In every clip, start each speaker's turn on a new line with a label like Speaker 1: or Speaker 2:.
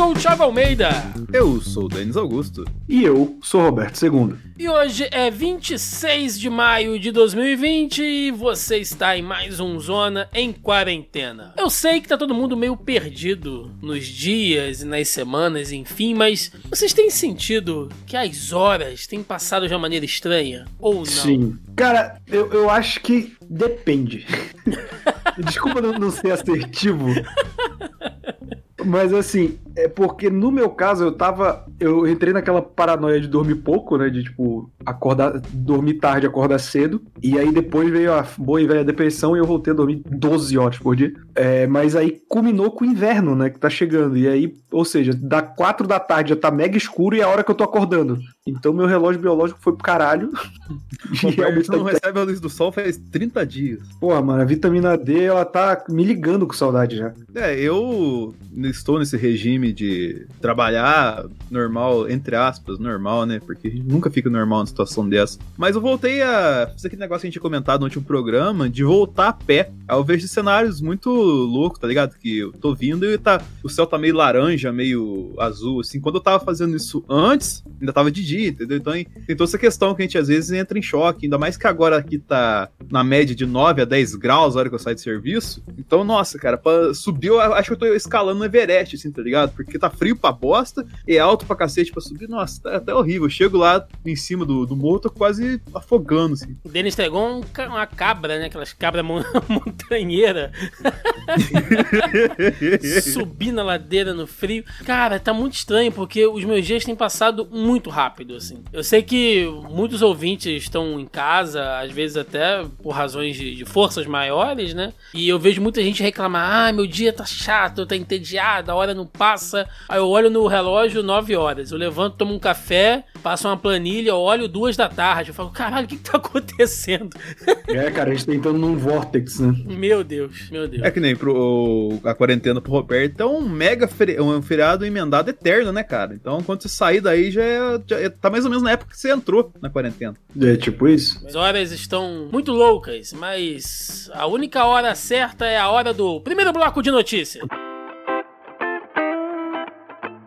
Speaker 1: sou o Thiago Almeida.
Speaker 2: Eu sou o Denis Augusto.
Speaker 3: E eu sou o Roberto II.
Speaker 1: E hoje é 26 de maio de 2020 e você está em mais um Zona em Quarentena. Eu sei que tá todo mundo meio perdido nos dias e nas semanas, enfim, mas vocês têm sentido que as horas têm passado de uma maneira estranha? Ou não?
Speaker 3: Sim. Cara, eu, eu acho que depende. Desculpa não, não ser assertivo. Mas assim, é porque no meu caso eu tava. Eu entrei naquela paranoia de dormir pouco, né? De tipo, acordar, dormir tarde, acordar cedo. E aí depois veio a boa e velha depressão e eu voltei a dormir 12 horas por dia. É, mas aí culminou com o inverno, né? Que tá chegando. E aí, ou seja, da 4 da tarde já tá mega escuro e é a hora que eu tô acordando. Então meu relógio biológico foi pro caralho.
Speaker 2: e realmente não recebe a luz do sol faz 30 dias.
Speaker 3: Porra, mano, a vitamina D, ela tá me ligando com saudade já.
Speaker 2: É, eu estou nesse regime de trabalhar normal, entre aspas, normal, né? Porque a gente nunca fica normal numa situação dessa. Mas eu voltei a fazer aquele negócio que a gente tinha comentado no último programa, de voltar a pé. Aí eu vejo cenários muito loucos, tá ligado? Que eu tô vindo e tá, o céu tá meio laranja, meio azul, assim. Quando eu tava fazendo isso antes, ainda tava de dia, entendeu? Então tem toda essa questão que a gente às vezes entra em choque, ainda mais que agora aqui tá na média de 9 a 10 graus a hora que eu saio de serviço. Então, nossa, cara, pra subir, eu acho que eu tô escalando no Everest, assim, tá ligado? Porque tá frio pra bosta e é alto pra cacete pra subir. Nossa, tá até horrível. Eu chego lá em cima do, do morro, tô quase afogando, assim.
Speaker 1: O Denis entregou um, uma cabra, né? Aquelas cabras montanheiras. Subir na ladeira no frio. Cara, tá muito estranho porque os meus dias têm passado muito rápido, assim. Eu sei que muitos ouvintes estão em casa, às vezes até por razões de, de forças maiores, né? E eu vejo muita gente reclamar: ah, meu dia tá chato, tá entediado, a hora não passa. Aí eu olho no relógio 9 horas. Eu levanto, tomo um café, passo uma planilha, olho duas da tarde. Eu falo, caralho, o que, que tá acontecendo?
Speaker 3: É, cara, a gente tá entrando num vortex, né?
Speaker 1: Meu Deus, meu Deus.
Speaker 2: É que nem pro, a quarentena pro Roberto é um mega feri um feriado emendado eterno, né, cara? Então, quando você sair daí, já, é, já é, tá mais ou menos na época que você entrou na quarentena.
Speaker 3: É tipo isso.
Speaker 1: As horas estão muito loucas, mas a única hora certa é a hora do primeiro bloco de notícias.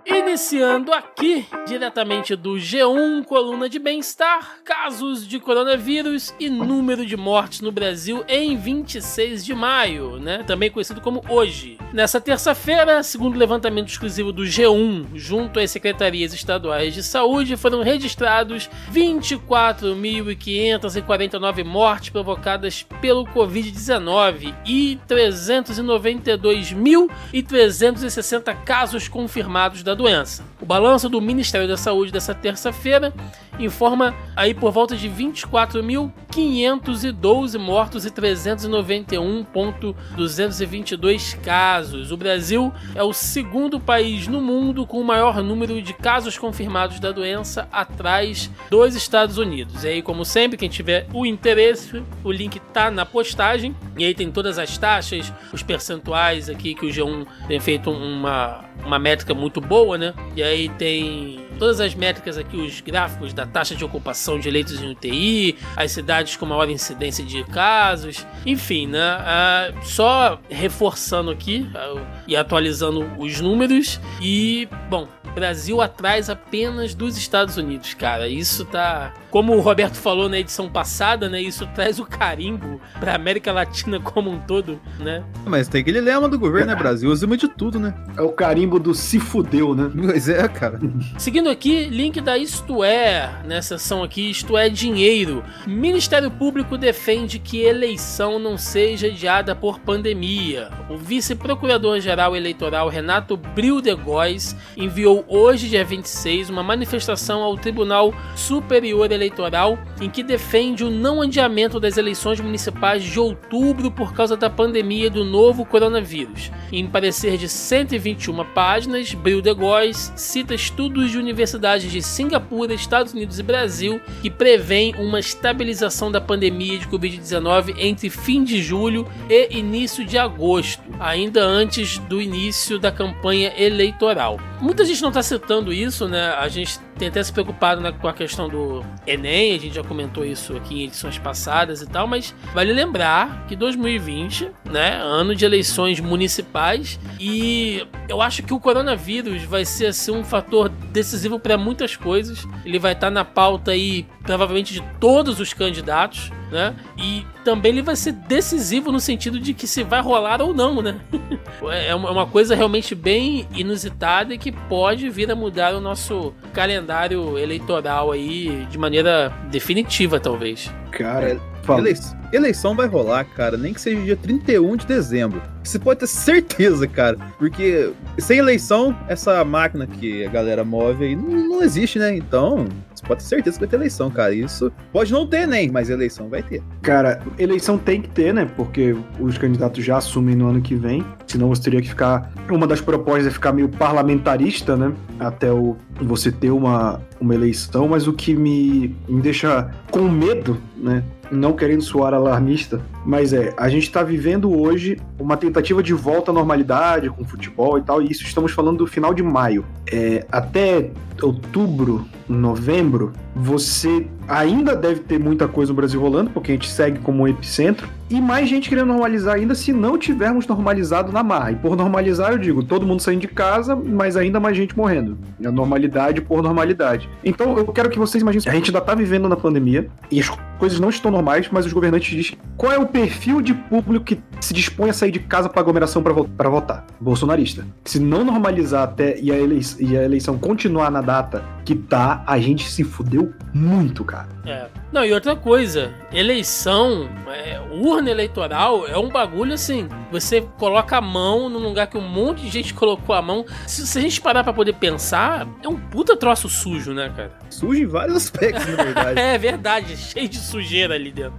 Speaker 1: Iniciando aqui, diretamente do G1, coluna de bem-estar, casos de coronavírus e número de mortes no Brasil em 26 de maio, né? Também conhecido como hoje. Nessa terça-feira, segundo o levantamento exclusivo do G1, junto às secretarias estaduais de saúde, foram registrados 24.549 mortes provocadas pelo Covid-19 e 392.360 casos confirmados da doença. O balanço do Ministério da Saúde dessa terça-feira informa aí por volta de 24.512 mortos e 391.222 casos. O Brasil é o segundo país no mundo com o maior número de casos confirmados da doença, atrás dos Estados Unidos. E aí, como sempre, quem tiver o interesse, o link tá na postagem. E aí tem todas as taxas, os percentuais aqui que o G1 tem feito uma, uma métrica muito boa, né? E aí tem todas as métricas aqui, os gráficos da taxa de ocupação de leitos em UTI, as cidades com maior incidência de casos, enfim, né? Ah, só reforçando aqui ah, e atualizando os números e, bom, Brasil atrás apenas dos Estados Unidos, cara. Isso tá. Como o Roberto falou na edição passada, né? Isso traz o carimbo pra América Latina como um todo, né?
Speaker 2: Mas tem aquele lema do governo, né? Brasil acima de tudo, né?
Speaker 3: É o carimbo do se fudeu, né?
Speaker 2: Pois é, cara.
Speaker 1: Seguindo aqui, link da Isto É, nessa seção aqui, Isto É Dinheiro. Ministério Público defende que eleição não seja adiada por pandemia. O vice-procurador-geral eleitoral Renato Bril de Góes enviou hoje, dia 26, uma manifestação ao Tribunal Superior Eleitoral em que defende o não adiamento das eleições municipais de outubro por causa da pandemia do novo coronavírus. Em parecer de 121 páginas, Bril de Góes cita estudos de universidades de Singapura, Estados Unidos e Brasil que prevêem uma estabilização da pandemia de Covid-19 entre fim de julho e início de agosto, ainda antes do início da campanha eleitoral. Muita gente não está citando isso, né? A gente tem até se preocupado né, com a questão do Enem, a gente já comentou isso aqui em edições passadas e tal, mas vale lembrar que 2020, né, ano de eleições municipais, e eu acho que o coronavírus vai ser assim, um fator decisivo para muitas coisas. Ele vai estar tá na pauta aí, provavelmente, de todos os candidatos né? E também ele vai ser decisivo no sentido de que se vai rolar ou não, né? É, é uma coisa realmente bem inusitada e que pode vir a mudar o nosso calendário eleitoral aí de maneira definitiva, talvez.
Speaker 2: Cara, eleição, eleição vai rolar, cara, nem que seja dia 31 de dezembro. Você pode ter certeza, cara, porque sem eleição, essa máquina que a galera move aí não, não existe, né? Então, você pode ter certeza que vai ter eleição, cara. Isso pode não ter nem, mas eleição vai ter.
Speaker 3: Cara, eleição tem que ter, né? Porque os candidatos já assumem no ano que vem. Senão você teria que ficar. Uma das propostas é ficar meio parlamentarista, né? Até o, você ter uma, uma eleição. Mas o que me, me deixa com medo, né? Não querendo soar alarmista, mas é, a gente está vivendo hoje uma tentativa de volta à normalidade com futebol e tal, e isso estamos falando do final de maio. É, até outubro, novembro, você ainda deve ter muita coisa no Brasil rolando, porque a gente segue como um epicentro, e mais gente querendo normalizar ainda se não tivermos normalizado na marra. E por normalizar, eu digo, todo mundo saindo de casa, mas ainda mais gente morrendo. A normalidade por normalidade. Então, eu quero que vocês imaginem, a gente ainda tá vivendo na pandemia, e as coisas não estão normais, mas os governantes dizem qual é o perfil de público que se dispõe a sair de casa para aglomeração para votar? Bolsonarista. Se não normalizar até e a, e a eleição continuar na data que tá, a gente se fudeu muito, cara.
Speaker 1: É. Não, e outra coisa, eleição, é, urna eleitoral é um bagulho assim. Você coloca a mão num lugar que um monte de gente colocou a mão. Se, se a gente parar pra poder pensar, é um puta troço sujo, né, cara?
Speaker 2: Sujo em vários aspectos, na verdade.
Speaker 1: é verdade, cheio de sujeira ali dentro.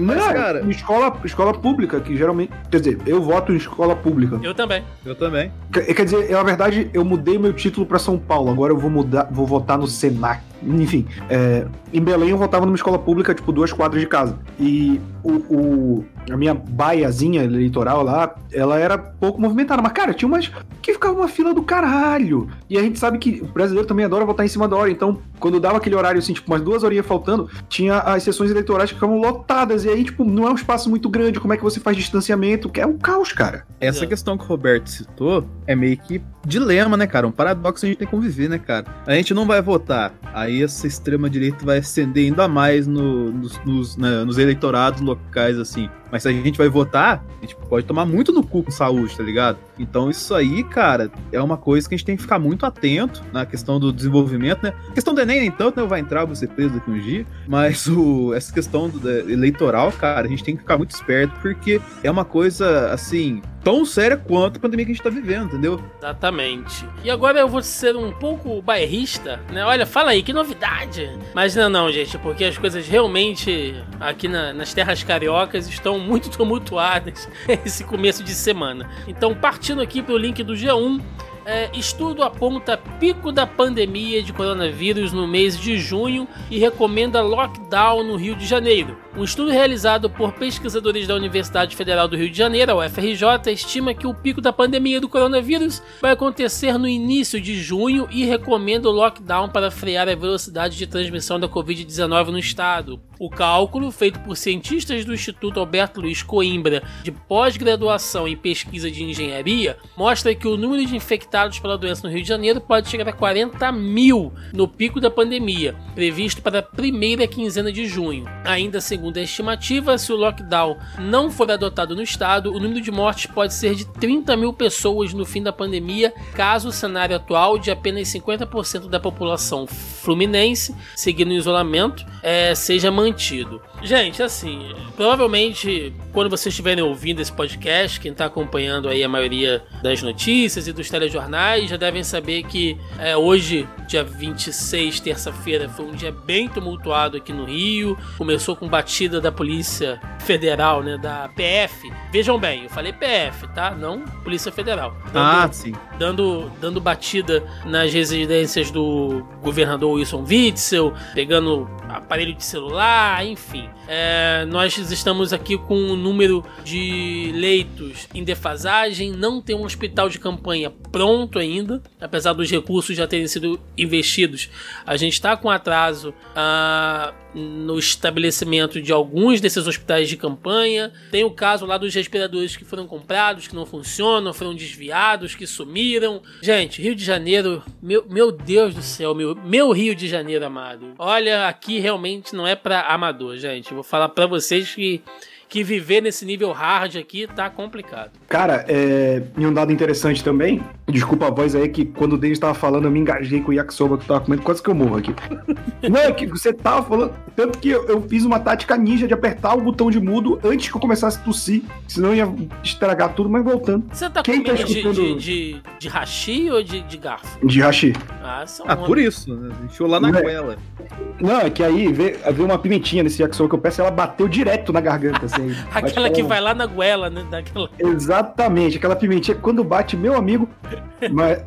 Speaker 3: Mas, cara, escola, escola pública, que geralmente. Quer dizer, eu voto em escola pública.
Speaker 1: Eu também.
Speaker 2: Eu também.
Speaker 3: Quer, quer dizer, eu, na verdade, eu mudei meu título pra São Paulo. Agora eu vou mudar, vou votar no Senac. Enfim, é, em Belém eu votava numa escola pública, tipo, duas quadras de casa. E o, o, a minha baiazinha eleitoral lá, ela era pouco movimentada. Mas, cara, tinha umas que ficava uma fila do caralho. E a gente sabe que o brasileiro também adora votar em cima da hora. Então, quando dava aquele horário, assim, tipo, umas duas horinhas faltando, tinha as sessões eleitorais que ficavam lotadas. E aí, tipo, não é um espaço muito grande. Como é que você faz distanciamento? Que é um caos, cara.
Speaker 2: Essa é. questão que o Roberto citou é meio que dilema, né, cara? Um paradoxo que a gente tem que conviver, né, cara? A gente não vai votar. Aí essa extrema-direita vai ascender ainda mais no, nos, nos, né, nos eleitorados locais, assim. Mas se a gente vai votar, a gente pode tomar muito no cu com saúde, tá ligado? Então isso aí, cara, é uma coisa que a gente tem que ficar muito atento na questão do desenvolvimento, né? A questão do Enem, nem tanto, né? Vai entrar, vou ser preso daqui um dia. Mas o, essa questão do, eleitoral, cara, a gente tem que ficar muito esperto, porque é uma coisa, assim, tão séria quanto a pandemia que a gente tá vivendo, entendeu?
Speaker 1: Exatamente. E agora eu vou ser um pouco bairrista, né? Olha, fala aí, que novidade! Mas não, não, gente, porque as coisas realmente aqui na, nas terras cariocas estão muito tumultuadas esse começo de semana. Então, partindo aqui pro link do G1, é, estudo aponta pico da pandemia de coronavírus no mês de junho e recomenda lockdown no Rio de Janeiro. Um estudo realizado por pesquisadores da Universidade Federal do Rio de Janeiro, a UFRJ, estima que o pico da pandemia do coronavírus vai acontecer no início de junho e recomenda o lockdown para frear a velocidade de transmissão da Covid-19 no estado. O cálculo, feito por cientistas do Instituto Alberto Luiz Coimbra de pós-graduação em pesquisa de engenharia, mostra que o número de infectados pela doença no Rio de Janeiro pode chegar a 40 mil no pico da pandemia, previsto para a primeira quinzena de junho. Ainda segundo a estimativa, se o lockdown não for adotado no estado, o número de mortes pode ser de 30 mil pessoas no fim da pandemia, caso o cenário atual de apenas 50% da população fluminense seguindo o isolamento é, seja mantido mantido. Gente, assim, provavelmente quando vocês estiverem ouvindo esse podcast, quem está acompanhando aí a maioria das notícias e dos telejornais já devem saber que é, hoje, dia 26, terça-feira, foi um dia bem tumultuado aqui no Rio. Começou com batida da Polícia Federal, né, da PF. Vejam bem, eu falei PF, tá? Não Polícia Federal.
Speaker 2: Dando, ah, sim.
Speaker 1: Dando, dando batida nas residências do governador Wilson Witzel, pegando aparelho de celular, enfim. É, nós estamos aqui com um número de leitos em defasagem, não tem um hospital de campanha pronto ainda, apesar dos recursos já terem sido investidos. A gente está com atraso. Ah, no estabelecimento de alguns desses hospitais de campanha. Tem o caso lá dos respiradores que foram comprados, que não funcionam, foram desviados, que sumiram. Gente, Rio de Janeiro, meu, meu Deus do céu, meu, meu Rio de Janeiro amado. Olha, aqui realmente não é para amador, gente. Vou falar para vocês que que viver nesse nível hard aqui tá complicado.
Speaker 3: Cara, é... e um dado interessante também, desculpa a voz aí, que quando o Denis tava falando, eu me engajei com o yakisoba que tu tava comendo, quase que eu morro aqui. Não, é que você tava falando, tanto que eu, eu, fiz uma tática ninja de apertar o botão de mudo antes que eu começasse a tossir, senão ia estragar tudo, mas voltando.
Speaker 1: Você tá Quem comendo tá escutando... de, de, de, hashi ou de, de garfo?
Speaker 3: De hashi.
Speaker 2: Ah, ah por isso, né? Encheu lá na Não, é- goela.
Speaker 3: Não, é que aí veio, veio uma pimentinha nesse yakisoba que eu peço, ela bateu direto na garganta, assim.
Speaker 1: Aquela que vai lá na goela, né? Daquela...
Speaker 3: Exatamente, aquela pimentinha quando bate, meu amigo. mas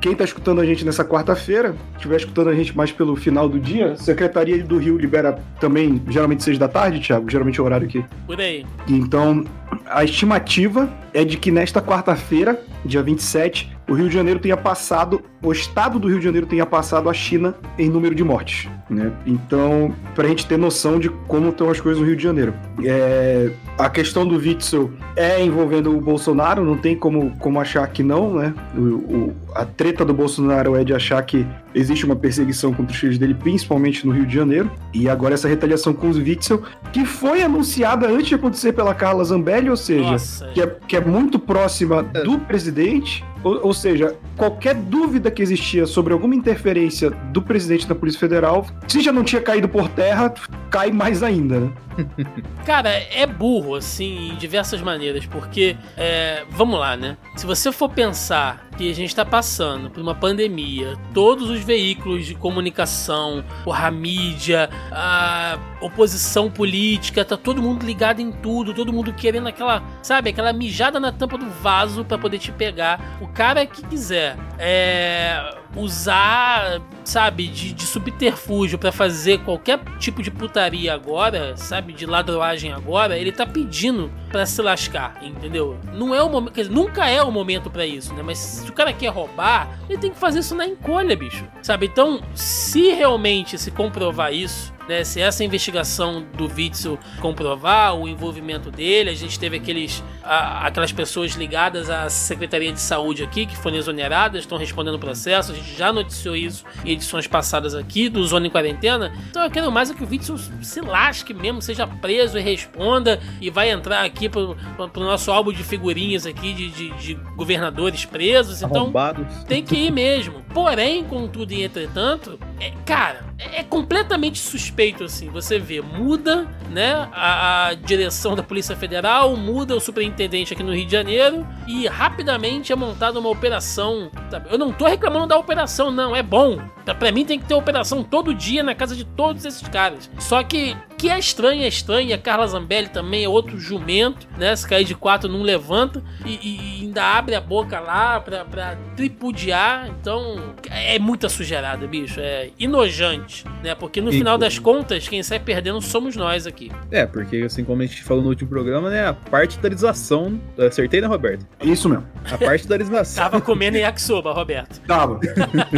Speaker 3: quem tá escutando a gente nessa quarta-feira, estiver escutando a gente mais pelo final do dia, Secretaria do Rio libera também, geralmente seis da tarde, Thiago, geralmente é o horário aqui.
Speaker 1: Por aí.
Speaker 3: Então, a estimativa é de que nesta quarta-feira, dia 27, o Rio de Janeiro tenha passado, o estado do Rio de Janeiro tenha passado a China em número de mortes. Né? Então, para a gente ter noção de como estão as coisas no Rio de Janeiro. É, a questão do Witzel é envolvendo o Bolsonaro, não tem como, como achar que não, né? O, o, a treta do Bolsonaro é de achar que existe uma perseguição contra os filhos dele, principalmente no Rio de Janeiro. E agora essa retaliação com os Witzel, que foi anunciada antes de acontecer pela Carla Zambelli, ou seja, que é, que é muito próxima do presidente ou, ou, seja, qualquer dúvida que existia sobre alguma interferência do presidente da Polícia Federal, se já não tinha caído por terra, cai mais ainda, né?
Speaker 1: Cara, é burro, assim, em diversas maneiras, porque, é, vamos lá, né? Se você for pensar que a gente está passando por uma pandemia, todos os veículos de comunicação, a mídia, a oposição política, tá todo mundo ligado em tudo, todo mundo querendo aquela, sabe, aquela mijada na tampa do vaso para poder te pegar. O cara que quiser. É, usar, sabe, de, de subterfúgio para fazer qualquer tipo de putaria agora, sabe, de ladroagem agora, ele tá pedindo para se lascar, entendeu? Não é o momento, dizer, nunca é o momento para isso, né? Mas se o cara quer roubar, ele tem que fazer isso na encolha, bicho. Sabe? Então, se realmente se comprovar isso, né, se essa investigação do Witzel comprovar o envolvimento dele, a gente teve aqueles, a, aquelas pessoas ligadas à Secretaria de Saúde aqui que foram exoneradas, estão respondendo o processo, a gente já noticiou isso em edições passadas aqui do Zona em Quarentena. Então eu quero mais é que o Witzel se lasque mesmo, seja preso e responda e vai entrar aqui pro, pro, nosso álbum de figurinhas aqui de, de, de governadores presos. Então
Speaker 2: Arrombados.
Speaker 1: tem que ir mesmo. Porém, contudo e entretanto, é, cara, é, completamente suspeito assim. Você vê, muda, né, a, a, direção da Polícia Federal, muda o superintendente aqui no Rio de Janeiro e rapidamente é montada uma operação. Eu não tô reclamando da operação, não, é bom. Pra mim tem que ter operação todo dia na casa de todos esses caras. Só que que é estranho, é estranho. E a Carla Zambelli também é outro jumento, né? Se cair de quatro não levanta e, e ainda abre a boca lá pra, pra tripudiar. Então é muita sujeirada, bicho. É inojante, né? Porque no e, final das contas, quem sai perdendo somos nós aqui.
Speaker 2: É, porque assim como a gente falou no último programa, né? A partidarização. Acertei, né, Roberto?
Speaker 3: Isso mesmo.
Speaker 2: A partidarização.
Speaker 1: Tava comendo yakisoba, Roberto.
Speaker 3: Tava.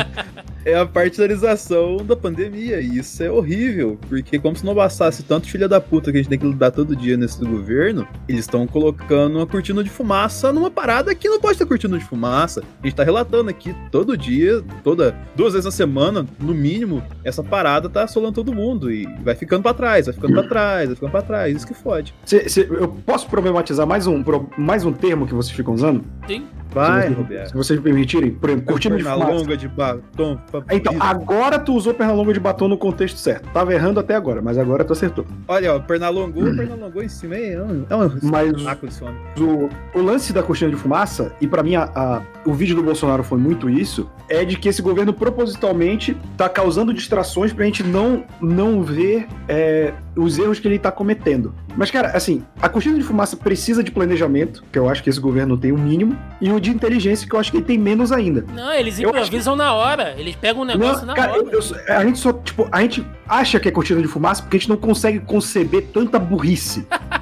Speaker 2: é a partidarização da pandemia. E isso é horrível, porque como se não bastasse tanto filha da puta que a gente tem que lidar todo dia nesse governo, eles estão colocando uma cortina de fumaça numa parada que não pode ter cortina de fumaça. A gente tá relatando aqui todo dia, toda duas vezes na semana, no mínimo, essa parada tá assolando todo mundo e vai ficando para trás, vai ficando para trás, vai ficando para trás. Isso que fode.
Speaker 3: Cê, cê, eu posso problematizar mais um, mais um termo que vocês ficam usando?
Speaker 1: Sim.
Speaker 2: Vai, se, Roberto.
Speaker 3: Se vocês me permitirem, por exemplo, cortina de fumaça.
Speaker 2: longa de batom.
Speaker 3: Então, agora tu usou perna longa de batom no contexto certo. Tava errando até agora, mas agora tu acertou.
Speaker 2: Olha, ó, perna longa, perna longa em cima é um, é um
Speaker 3: mas o, o lance da cortina de fumaça, e para mim a, a, o vídeo do Bolsonaro foi muito isso, é de que esse governo propositalmente tá causando distrações pra gente não, não ver é, os erros que ele tá cometendo. Mas, cara, assim, a cortina de fumaça precisa de planejamento, que eu acho que esse governo tem o um mínimo, e o de inteligência, que eu acho que ele tem menos ainda.
Speaker 1: Não, eles improvisam que... na hora. Eles pegam o um negócio não, na cara, hora. Eu,
Speaker 3: eu, a gente só, tipo, a gente acha que é cortina de fumaça porque a gente não consegue conceber tanta burrice.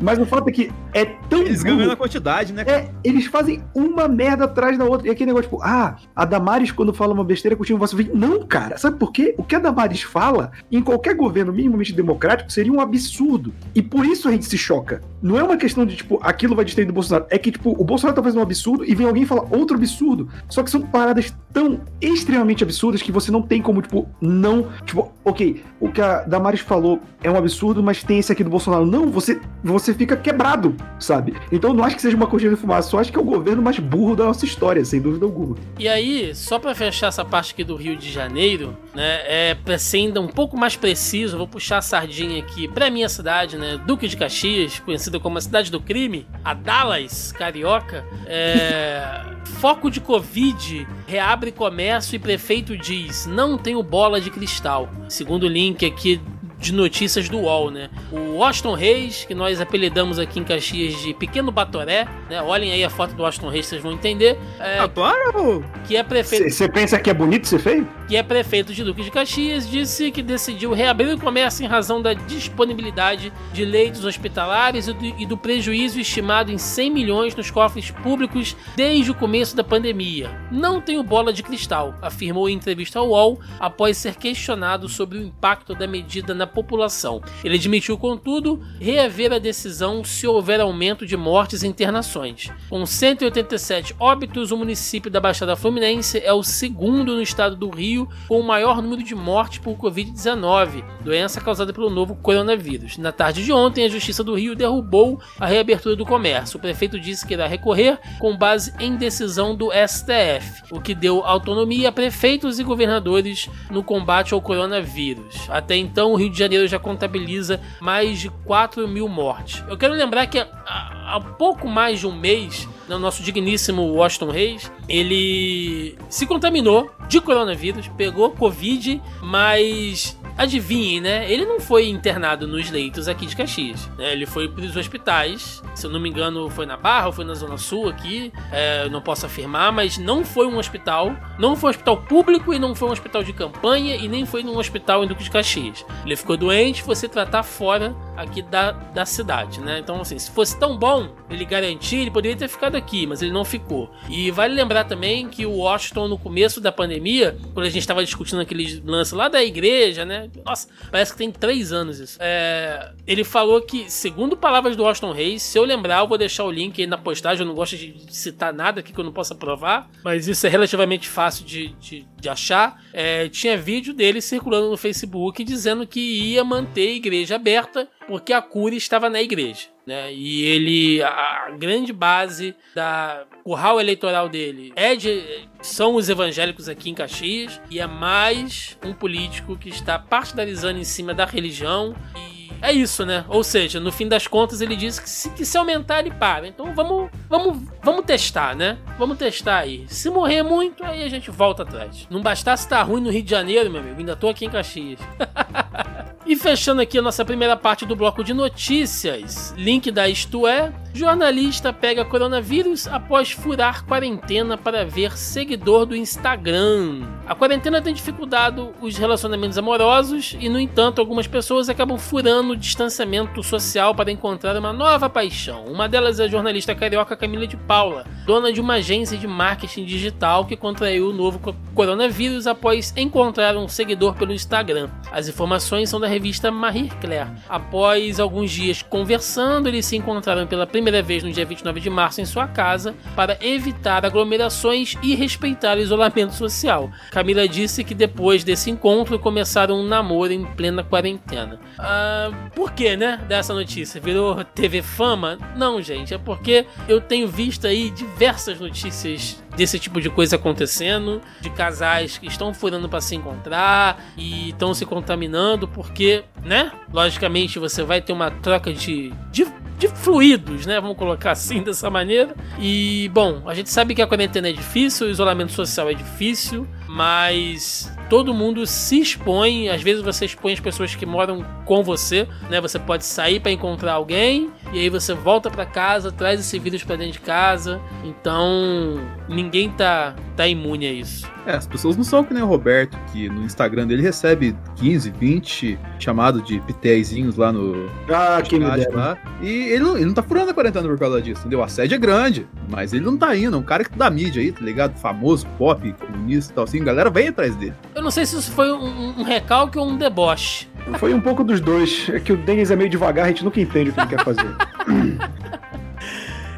Speaker 3: Mas o fato é que é tão.
Speaker 2: Eles ganham na quantidade, né?
Speaker 3: É, eles fazem uma merda atrás da outra. E aquele negócio, tipo, ah, a Damares, quando fala uma besteira, continua você vem. Não, cara. Sabe por quê? O que a Damares fala, em qualquer governo minimamente democrático, seria um absurdo. E por isso a gente se choca. Não é uma questão de, tipo, aquilo vai destruir do Bolsonaro. É que, tipo, o Bolsonaro tá fazendo um absurdo e vem alguém e fala outro absurdo. Só que são paradas tão extremamente absurdas que você não tem como, tipo, não. Tipo, ok, o que a Damares falou é um absurdo, mas tem esse aqui do Bolsonaro. Não, você, você fica quebrado, sabe? Então não acho que seja uma cortina de fumaça, só acho que é o governo mais burro da nossa história, sem dúvida alguma.
Speaker 1: E aí, só para fechar essa parte aqui do Rio de Janeiro, né, é pra ser ainda um pouco mais preciso, vou puxar a sardinha aqui pra minha cidade, né, Duque de Caxias, conhecida como a cidade do crime, a Dallas, carioca, é... Foco de Covid reabre comércio e prefeito diz: não tenho bola de cristal. Segundo o link aqui de notícias do UOL, né? O Washington Reis, que nós apelidamos aqui em Caxias de Pequeno Batoré, né? Olhem aí a foto do Washington Reis, vocês vão entender.
Speaker 2: É, Adoro!
Speaker 3: Que é prefeito. Você pensa que é bonito ser feio?
Speaker 1: Que é prefeito de Duque de Caxias, disse que decidiu reabrir o comércio em razão da disponibilidade de leitos hospitalares e do, e do prejuízo estimado em 100 milhões nos cofres públicos desde o começo da pandemia. Não tenho bola de cristal, afirmou em entrevista ao UOL após ser questionado sobre o impacto da medida na população. Ele admitiu, contudo, reaver a decisão se houver aumento de mortes e internações. Com 187 óbitos, o município da Baixada Fluminense é o segundo no estado do Rio com o maior número de mortes por Covid-19, doença causada pelo novo coronavírus. Na tarde de ontem, a Justiça do Rio derrubou a reabertura do comércio. O prefeito disse que irá recorrer com base em decisão do STF, o que deu autonomia a prefeitos e governadores no combate ao coronavírus. Até então, o Rio de Janeiro já contabiliza mais de 4 mil mortes. Eu quero lembrar que há, pouco mais de um mês, no nosso digníssimo Washington Reis, ele se contaminou de coronavírus, pegou Covid, mas adivinhem, né? Ele não foi internado nos leitos aqui de Caxias. Né? Ele foi para os hospitais. Se eu não me engano, foi na Barra foi na Zona Sul aqui. É, não posso afirmar, mas não foi um hospital. Não foi um hospital público e não foi um hospital de campanha e nem foi num hospital em Duque de Caxias. Ele ficou doente, foi se tratar fora aqui da, da cidade, né? Então, assim, se fosse tão bom ele garantir, ele poderia ter ficado aqui, mas ele não ficou. E vale lembrar também que o Washington, no começo da pandemia, quando a gente estava discutindo aquele lance lá da igreja, né? Nossa, parece que tem três anos isso. É, ele falou que, segundo palavras do Washington Reis, se eu lembrar, eu vou deixar o link aí na postagem. Eu não gosto de citar nada aqui que eu não possa provar, mas isso é relativamente fácil de, de, de achar. É, tinha vídeo dele circulando no Facebook dizendo que ia manter a igreja aberta porque a cura estava na igreja. Né? E ele, a grande base da curral eleitoral dele é de, são os evangélicos aqui em Caxias e é mais um político que está partidarizando em cima da religião e é isso, né? Ou seja, no fim das contas ele disse que se, que se aumentar ele para. Então vamos, vamos, vamos testar, né? Vamos testar aí. Se morrer muito, aí a gente volta atrás. Não bastasse estar ruim no Rio de Janeiro, meu amigo. Ainda tô aqui em Caxias. e fechando aqui a nossa primeira parte do bloco de notícias. Link da Isto É. Jornalista pega coronavírus após furar quarentena para ver seguidor do Instagram. A quarentena tem dificultado os relacionamentos amorosos e, no entanto, algumas pessoas acabam furando o distanciamento social para encontrar uma nova paixão. Uma delas é a jornalista carioca Camila de Paula, dona de uma agência de marketing digital que contraiu o novo coronavírus após encontrar um seguidor pelo Instagram. As informações são da revista Marie Claire. Após alguns dias conversando, eles se encontraram pela primeira primeira vez no dia 29 de março em sua casa para evitar aglomerações e respeitar o isolamento social. Camila disse que depois desse encontro começaram um namoro em plena quarentena. Ah, por que, né? Dessa notícia? Virou TV Fama? Não, gente, é porque eu tenho visto aí diversas notícias desse tipo de coisa acontecendo, de casais que estão furando para se encontrar e estão se contaminando, porque, né? Logicamente você vai ter uma troca de, de de fluidos, né? Vamos colocar assim dessa maneira. E bom, a gente sabe que a quarentena é difícil, o isolamento social é difícil, mas todo mundo se expõe. Às vezes você expõe as pessoas que moram com você, né? Você pode sair para encontrar alguém e aí você volta para casa, traz esse vírus para dentro de casa. Então, ninguém tá tá imune a isso.
Speaker 2: É, as pessoas não são que nem o Roberto, que no Instagram dele recebe 15, 20 chamados de pitéisinhos lá no.
Speaker 3: Ah, que me
Speaker 2: lá. E ele não, ele não tá furando a quarentena por causa disso, entendeu? A sede é grande, mas ele não tá indo. É um cara que da mídia aí, tá ligado? Famoso, pop, comunista e tal assim. A galera vem atrás dele.
Speaker 1: Eu não sei se isso foi um, um recalque ou um deboche.
Speaker 3: Foi um pouco dos dois. É que o Denis é meio devagar, a gente nunca entende o que ele quer fazer.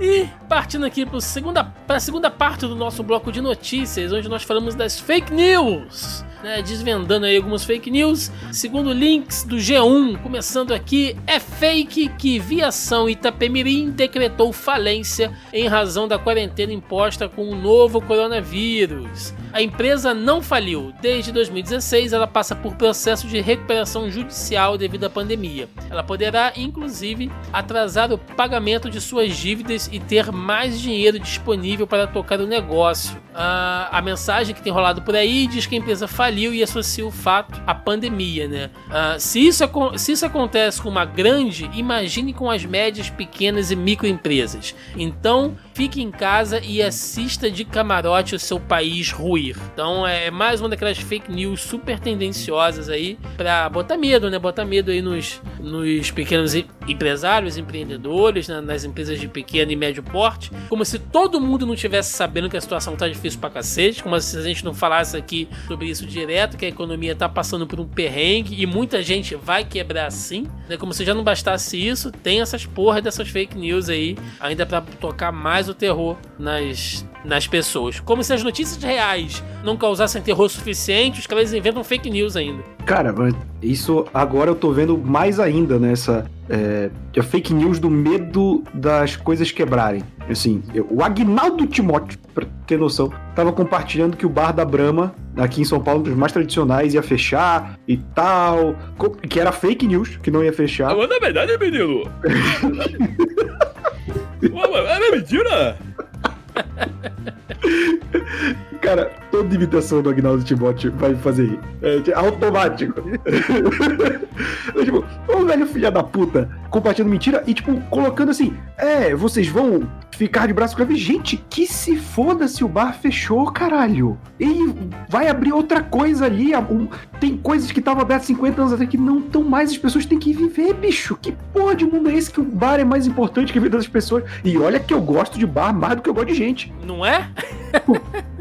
Speaker 1: E partindo aqui para segunda, a segunda parte do nosso bloco de notícias, onde nós falamos das fake news né, desvendando aí algumas fake news. Segundo links do G1, começando aqui, é fake que Viação Itapemirim decretou falência em razão da quarentena imposta com o novo coronavírus. A empresa não faliu. Desde 2016, ela passa por processo de recuperação judicial devido à pandemia. Ela poderá, inclusive, atrasar o pagamento de suas dívidas e ter mais dinheiro disponível para tocar o negócio. A mensagem que tem rolado por aí diz que a empresa faliu e associa o fato à pandemia, né? Se, isso, se isso acontece com uma grande, imagine com as médias, pequenas e microempresas. Então, fique em casa e assista de camarote o seu país ruir. Então, é mais uma daquelas fake news super tendenciosas aí para botar medo, né? Botar medo aí nos, nos pequenos empresários, empreendedores, né? nas empresas de pequeno e médio porte, como se todo mundo não tivesse sabendo que a situação tá difícil pra cacete, como se a gente não falasse aqui sobre isso direto, que a economia tá passando por um perrengue e muita gente vai quebrar sim, né? Como se já não bastasse isso, tem essas porra dessas fake news aí, ainda para tocar mais o terror nas, nas pessoas. Como se as notícias reais não causassem terror suficiente, os caras inventam fake news ainda.
Speaker 3: Cara, isso agora eu tô vendo mais ainda nessa é, é fake news do medo das coisas quebrarem. Assim, eu, o Agnaldo Timóteo, pra ter noção, tava compartilhando que o bar da Brahma, aqui em São Paulo, um dos mais tradicionais, ia fechar e tal. Que era fake news, que não ia fechar.
Speaker 2: Mas na verdade, menino. é mentira!
Speaker 3: Cara, toda imitação do Agnaldo Timóteo vai fazer rir. É automático. é, tipo, ô velho filha da puta, compartilhando mentira e, tipo, colocando assim: é, vocês vão ficar de braço cruzado. Gente, que se foda se o bar fechou, caralho. E vai abrir outra coisa ali. Tem coisas que estavam abertas 50 anos atrás que não estão mais. As pessoas têm que viver, bicho. Que porra de mundo é esse que o bar é mais importante que a vida das pessoas? E olha que eu gosto de bar mais do que eu gosto de gente.
Speaker 1: Não é?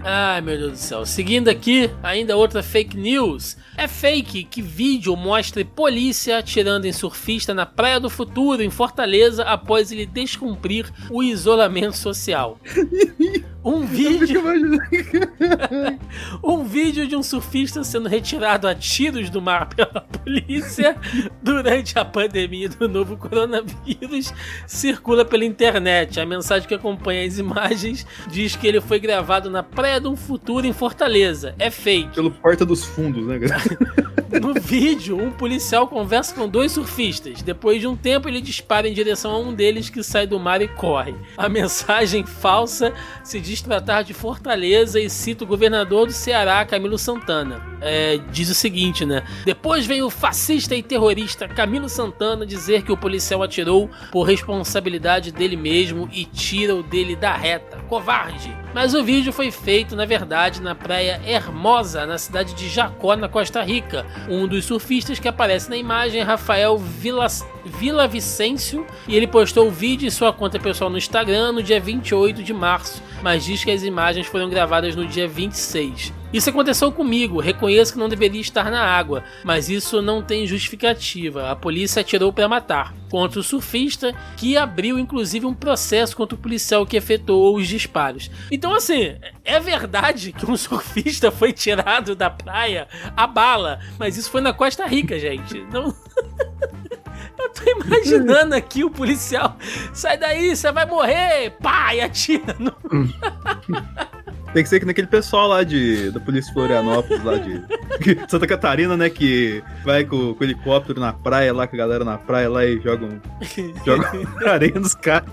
Speaker 1: Ai, meu Deus do céu. Seguindo aqui, ainda outra fake news. É fake que vídeo mostre polícia atirando em surfista na Praia do Futuro, em Fortaleza, após ele descumprir o isolamento social. Um vídeo. um vídeo de um surfista sendo retirado a tiros do mar pela polícia durante a pandemia do novo coronavírus circula pela internet. A mensagem que acompanha as imagens diz que ele foi gravado na Praia do Futuro em Fortaleza. É fake.
Speaker 2: Pelo Porta dos Fundos, né,
Speaker 1: No vídeo, um policial conversa com dois surfistas. Depois de um tempo, ele dispara em direção a um deles que sai do mar e corre. A mensagem falsa se diz tratar de Fortaleza e cita o governador do Ceará, Camilo Santana. É, diz o seguinte, né? Depois vem o fascista e terrorista Camilo Santana dizer que o policial atirou por responsabilidade dele mesmo e tira o dele da reta. Covarde! Mas o vídeo foi feito, na verdade, na praia Hermosa, na cidade de Jacó, na Costa Rica. Um dos surfistas que aparece na imagem é Rafael Vilas Vila Vicêncio e ele postou o vídeo em sua conta pessoal no Instagram no dia 28 de março, mas diz que as imagens foram gravadas no dia 26. Isso aconteceu comigo, reconheço que não deveria estar na água, mas isso não tem justificativa. A polícia atirou para matar contra o surfista, que abriu inclusive um processo contra o policial que efetuou os disparos. Então, assim, é verdade que um surfista foi tirado da praia a bala, mas isso foi na Costa Rica, gente. Não. Eu tô imaginando aqui o policial. Sai daí, você vai morrer! Pá! E atira no.
Speaker 2: Tem que ser que naquele pessoal lá de, da Polícia Florianópolis, lá de Santa Catarina, né? Que vai com, com, o helicóptero na praia lá, com a galera na praia lá e jogam, jogam areia nos caras.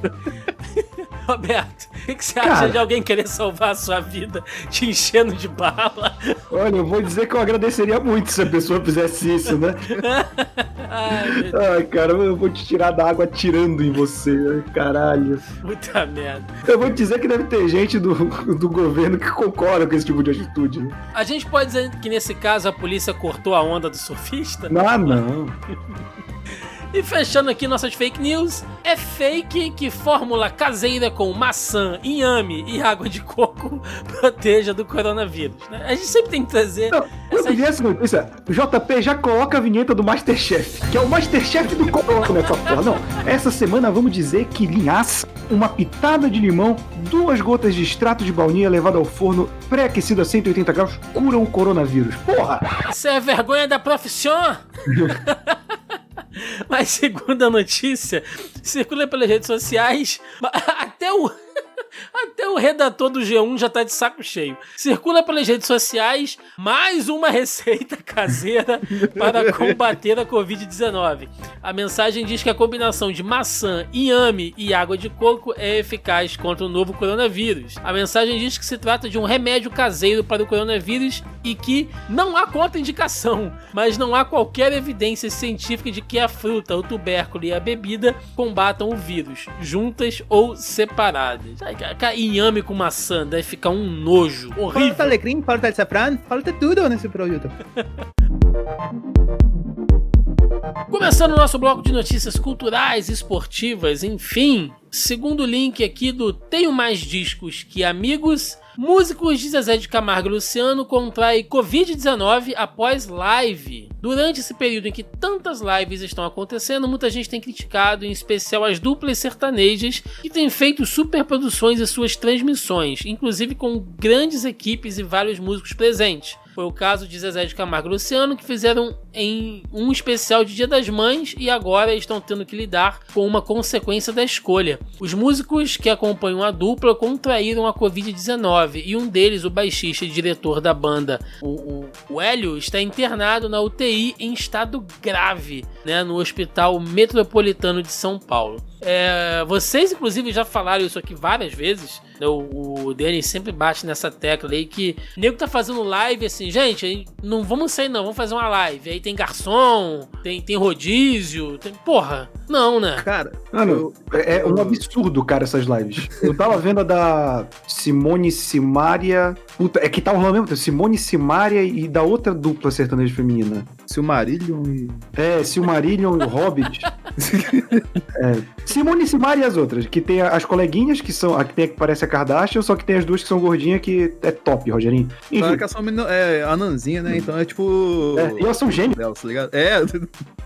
Speaker 1: Roberto, o que, que você acha de alguém querer salvar a sua vida te enchendo de bala?
Speaker 3: Olha, eu vou dizer que eu agradeceria muito se a pessoa fizesse isso, né? Ai, Ai, cara, eu vou te tirar da água atirando em você. Caralho.
Speaker 1: Puta merda.
Speaker 3: Eu vou te dizer que deve ter gente do, do governo que concorda com esse tipo de atitude. Né?
Speaker 1: A gente pode dizer que nesse caso a polícia cortou a onda do surfista?
Speaker 3: Ah, não.
Speaker 1: E fechando aqui nossas fake news, é fake que fórmula caseira com maçã, inhame e água de coco proteja do coronavírus. Né? A gente sempre tem que trazer.
Speaker 3: Não, essa... eu essa notícia, o JP já coloca a vinheta do Masterchef, que é o Masterchef do corona nessa porra. Não, essa semana vamos dizer que linhaça, uma pitada de limão, duas gotas de extrato de baunilha levado ao forno pré-aquecido a 180 graus curam o coronavírus. Porra!
Speaker 1: Isso é vergonha da profissão! Mas segundo a notícia, circula pelas redes sociais, até o até o redator do G1 já tá de saco cheio. Circula pelas redes sociais mais uma receita caseira para combater a Covid-19. A mensagem diz que a combinação de maçã, inhame e água de coco é eficaz contra o novo coronavírus. A mensagem diz que se trata de um remédio caseiro para o coronavírus e que não há contraindicação, mas não há qualquer evidência científica de que a fruta, o tubérculo e a bebida combatam o vírus, juntas ou separadas inhame com maçã, deve ficar um nojo horrível.
Speaker 2: Falta alecrim, falta açafrão, falta tudo nesse produto.
Speaker 1: Começando o nosso bloco de notícias culturais, esportivas, enfim, segundo link aqui do Tenho Mais Discos Que Amigos, músicos de Zezé de Camargo e Luciano contraem Covid-19 após live. Durante esse período em que tantas lives estão acontecendo, muita gente tem criticado, em especial as duplas sertanejas, que têm feito superproduções em suas transmissões, inclusive com grandes equipes e vários músicos presentes. Foi o caso de Zezé de Camargo e Luciano, que fizeram em um especial de Dia das Mães e agora estão tendo que lidar com uma consequência da escolha. Os músicos que acompanham a dupla contraíram a Covid-19 e um deles, o baixista e diretor da banda, o, o, o Hélio, está internado na UTI em estado grave né, no Hospital Metropolitano de São Paulo. É, vocês, inclusive, já falaram isso aqui várias vezes. O, o Denis sempre bate nessa tecla aí que o nego tá fazendo live assim, gente, não vamos sair não, vamos fazer uma live. Aí tem garçom, tem, tem rodízio, tem. Porra, não, né?
Speaker 3: Cara, mano, é, é um absurdo, cara, essas lives. Eu tava vendo a da Simone Simaria. Puta, é que tá rolando mesmo, Simone Simaria e da outra dupla sertaneja feminina.
Speaker 2: Silmarillion e.
Speaker 3: É, Silmarillion e Hobbit. é. Simone Simaria e as outras, que tem as coleguinhas, que são. A que tem a que parece a Kardashian, só que tem as duas que são gordinhas, que é top, Rogerinho.
Speaker 2: Enfim. Claro que elas são é, anãzinha, né? Então é tipo.
Speaker 3: É, e elas são gêmeas.
Speaker 2: Delas, tá ligado? É.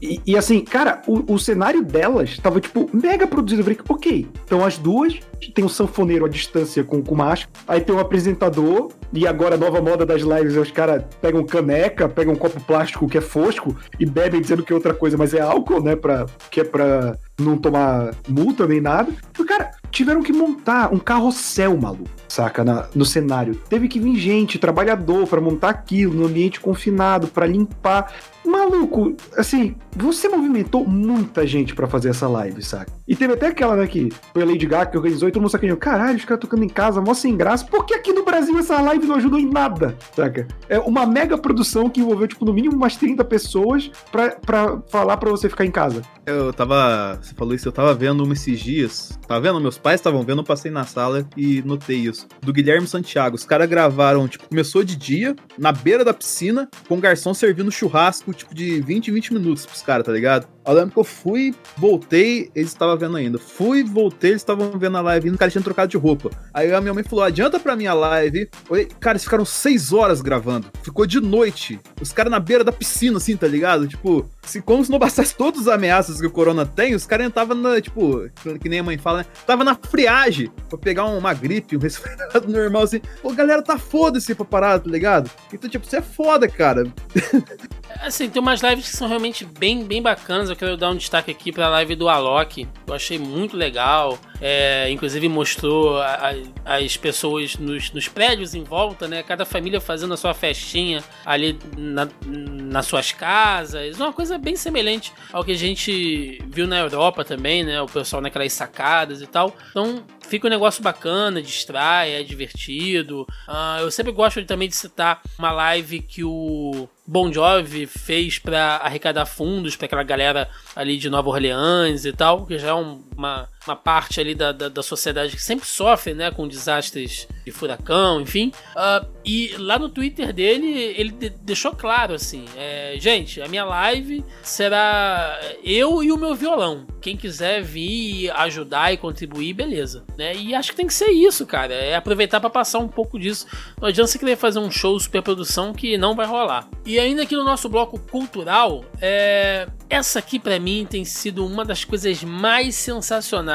Speaker 3: E, e, assim, cara, o, o cenário delas tava, tipo, mega produzido. Eu falei, ok, então as duas tem um sanfoneiro à distância com, com máscara, aí tem um apresentador, e agora a nova moda das lives é os caras pegam caneca, pegam um copo plástico que é fosco e bebem dizendo que é outra coisa, mas é álcool, né? Pra, que é pra não tomar multa nem nada. E, cara, tiveram que montar um carrossel, maluco, saca? Na, no cenário. Teve que vir gente, trabalhador, para montar aquilo no ambiente confinado, para limpar. Maluco, assim, você movimentou muita gente para fazer essa live, saca? E teve até aquela, né, que foi a Lady Gaga que organizou e todo mundo sacaneou. Caralho, os caras tocando em casa, mó sem graça. Por que aqui no Brasil essa live não ajudou em nada, saca? É uma mega produção que envolveu, tipo, no mínimo umas 30 pessoas pra, pra falar pra você ficar em casa.
Speaker 2: Eu tava. Você falou isso, eu tava vendo uma esses dias. Tá vendo? Meus pais estavam vendo, eu passei na sala e notei isso. Do Guilherme Santiago. Os caras gravaram, tipo, começou de dia, na beira da piscina, com garçom servindo churrasco, tipo, de 20, 20 minutos pros caras, tá ligado? Eu lembro que eu fui, voltei, eles estavam vendo ainda. Fui, voltei, eles estavam vendo a live e o cara tinha trocado de roupa. Aí a minha mãe falou: adianta pra minha live. Falei, cara, eles ficaram seis horas gravando. Ficou de noite. Os caras na beira da piscina, assim, tá ligado? Tipo, se, como se não bastasse todas as ameaças que o Corona tem, os caras estavam na, tipo, que nem a mãe fala, né? Tava na friagem pra pegar uma gripe, um resfriado normal, assim. Pô, galera tá foda-se pra parar, tá ligado? Então, tipo, você é foda, cara.
Speaker 1: Assim, tem umas lives que são realmente bem, bem bacanas. Eu quero dar um destaque aqui pra live do Alok. Eu achei muito legal. É, inclusive mostrou a, a, as pessoas nos, nos, prédios em volta, né? Cada família fazendo a sua festinha ali na, nas suas casas. Uma coisa bem semelhante ao que a gente viu na Europa também, né? O pessoal naquelas sacadas e tal. Então, fica um negócio bacana, distrai, é divertido. Uh, eu sempre gosto também de citar uma live que o Bon Jovi fez para arrecadar fundos para aquela galera ali de Nova Orleans e tal, que já é um, uma, uma parte ali da, da, da, sociedade que sempre sofre, né, com desastres de furacão, enfim. Uh, e lá no Twitter dele, ele de deixou claro assim, é, gente, a minha live será eu e o meu violão. Quem quiser vir ajudar e contribuir, beleza, né? E acho que tem que ser isso, cara. É aproveitar para passar um pouco disso. Não adianta você querer fazer um show super produção que não vai rolar. E ainda aqui no nosso bloco cultural, é... essa aqui para mim tem sido uma das coisas mais sensacionais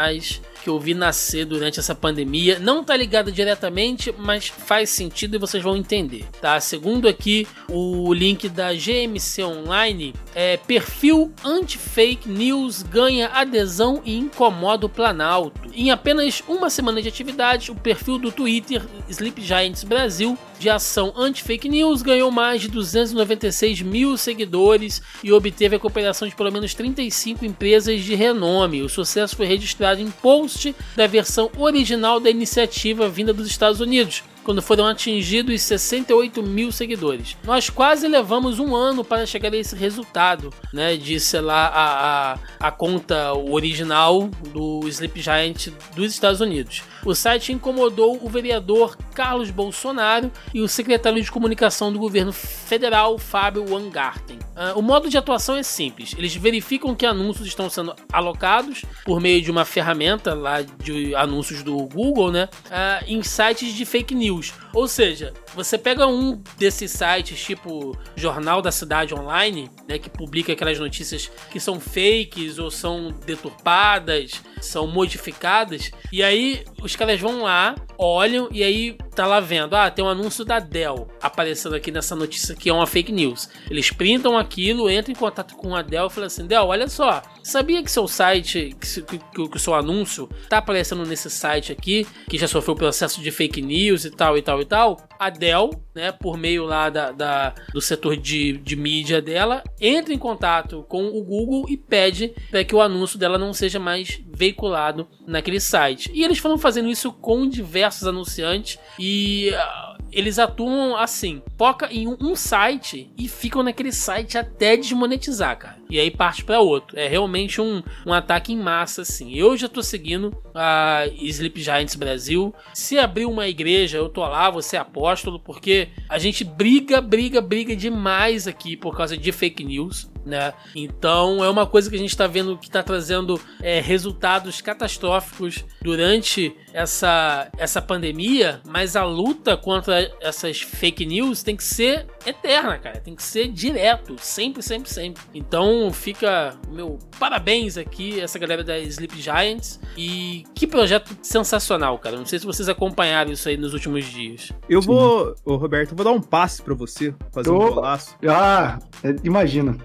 Speaker 1: que eu vi nascer durante essa pandemia. Não tá ligada diretamente, mas faz sentido e vocês vão entender, tá? Segundo aqui o link da GMC Online, é perfil anti-fake news ganha adesão e incomoda o Planalto. Em apenas uma semana de atividade, o perfil do Twitter Sleep Giants Brasil de ação anti-fake news ganhou mais de 296 mil seguidores e obteve a cooperação de pelo menos 35 empresas de renome. O sucesso foi registrado em post da versão original da iniciativa vinda dos Estados Unidos quando foram atingidos 68 mil seguidores. Nós quase levamos um ano para chegar a esse resultado, né? Disse lá a, a, a conta original do Sleep Giant dos Estados Unidos. O site incomodou o vereador Carlos Bolsonaro e o secretário de comunicação do governo federal, Fábio Wangarten. Uh, o modo de atuação é simples: eles verificam que anúncios estão sendo alocados por meio de uma ferramenta lá de anúncios do Google, né? Uh, em sites de fake news. Ou seja, você pega um desses sites, tipo Jornal da Cidade Online, né, que publica aquelas notícias que são fakes ou são deturpadas, são modificadas, e aí os caras vão lá, olham e aí tá lá vendo, ah, tem um anúncio da Dell aparecendo aqui nessa notícia que é uma fake news. Eles printam aquilo, entram em contato com a Dell e falam assim: Dell, olha só, sabia que seu site, que, que, que o seu anúncio tá aparecendo nesse site aqui, que já sofreu processo de fake news e tal e tal e tal? A Dell, né, por meio lá da, da do setor de, de mídia dela, entra em contato com o Google e pede para que o anúncio dela não seja mais veiculado naquele site. E eles foram fazendo isso com diversos anunciantes e uh, eles atuam assim, foca em um, um, site e ficam naquele site até desmonetizar, cara. E aí parte para outro. É realmente um, um ataque em massa, assim. Eu já tô seguindo a Sleep Giants Brasil. Se abrir uma igreja, eu tô lá, você é apóstolo, porque a gente briga, briga, briga demais aqui por causa de fake news né? Então é uma coisa que a gente está vendo que está trazendo é, resultados catastróficos durante essa, essa pandemia, mas a luta contra essas fake news tem que ser eterna, cara. Tem que ser direto, sempre, sempre, sempre. Então fica meu parabéns aqui essa galera da Sleep Giants e que projeto sensacional, cara. Não sei se vocês acompanharam isso aí nos últimos dias.
Speaker 2: Eu Sim. vou, ô, Roberto, eu vou dar um passe para você fazer um golaço.
Speaker 3: Ah, é, imagina.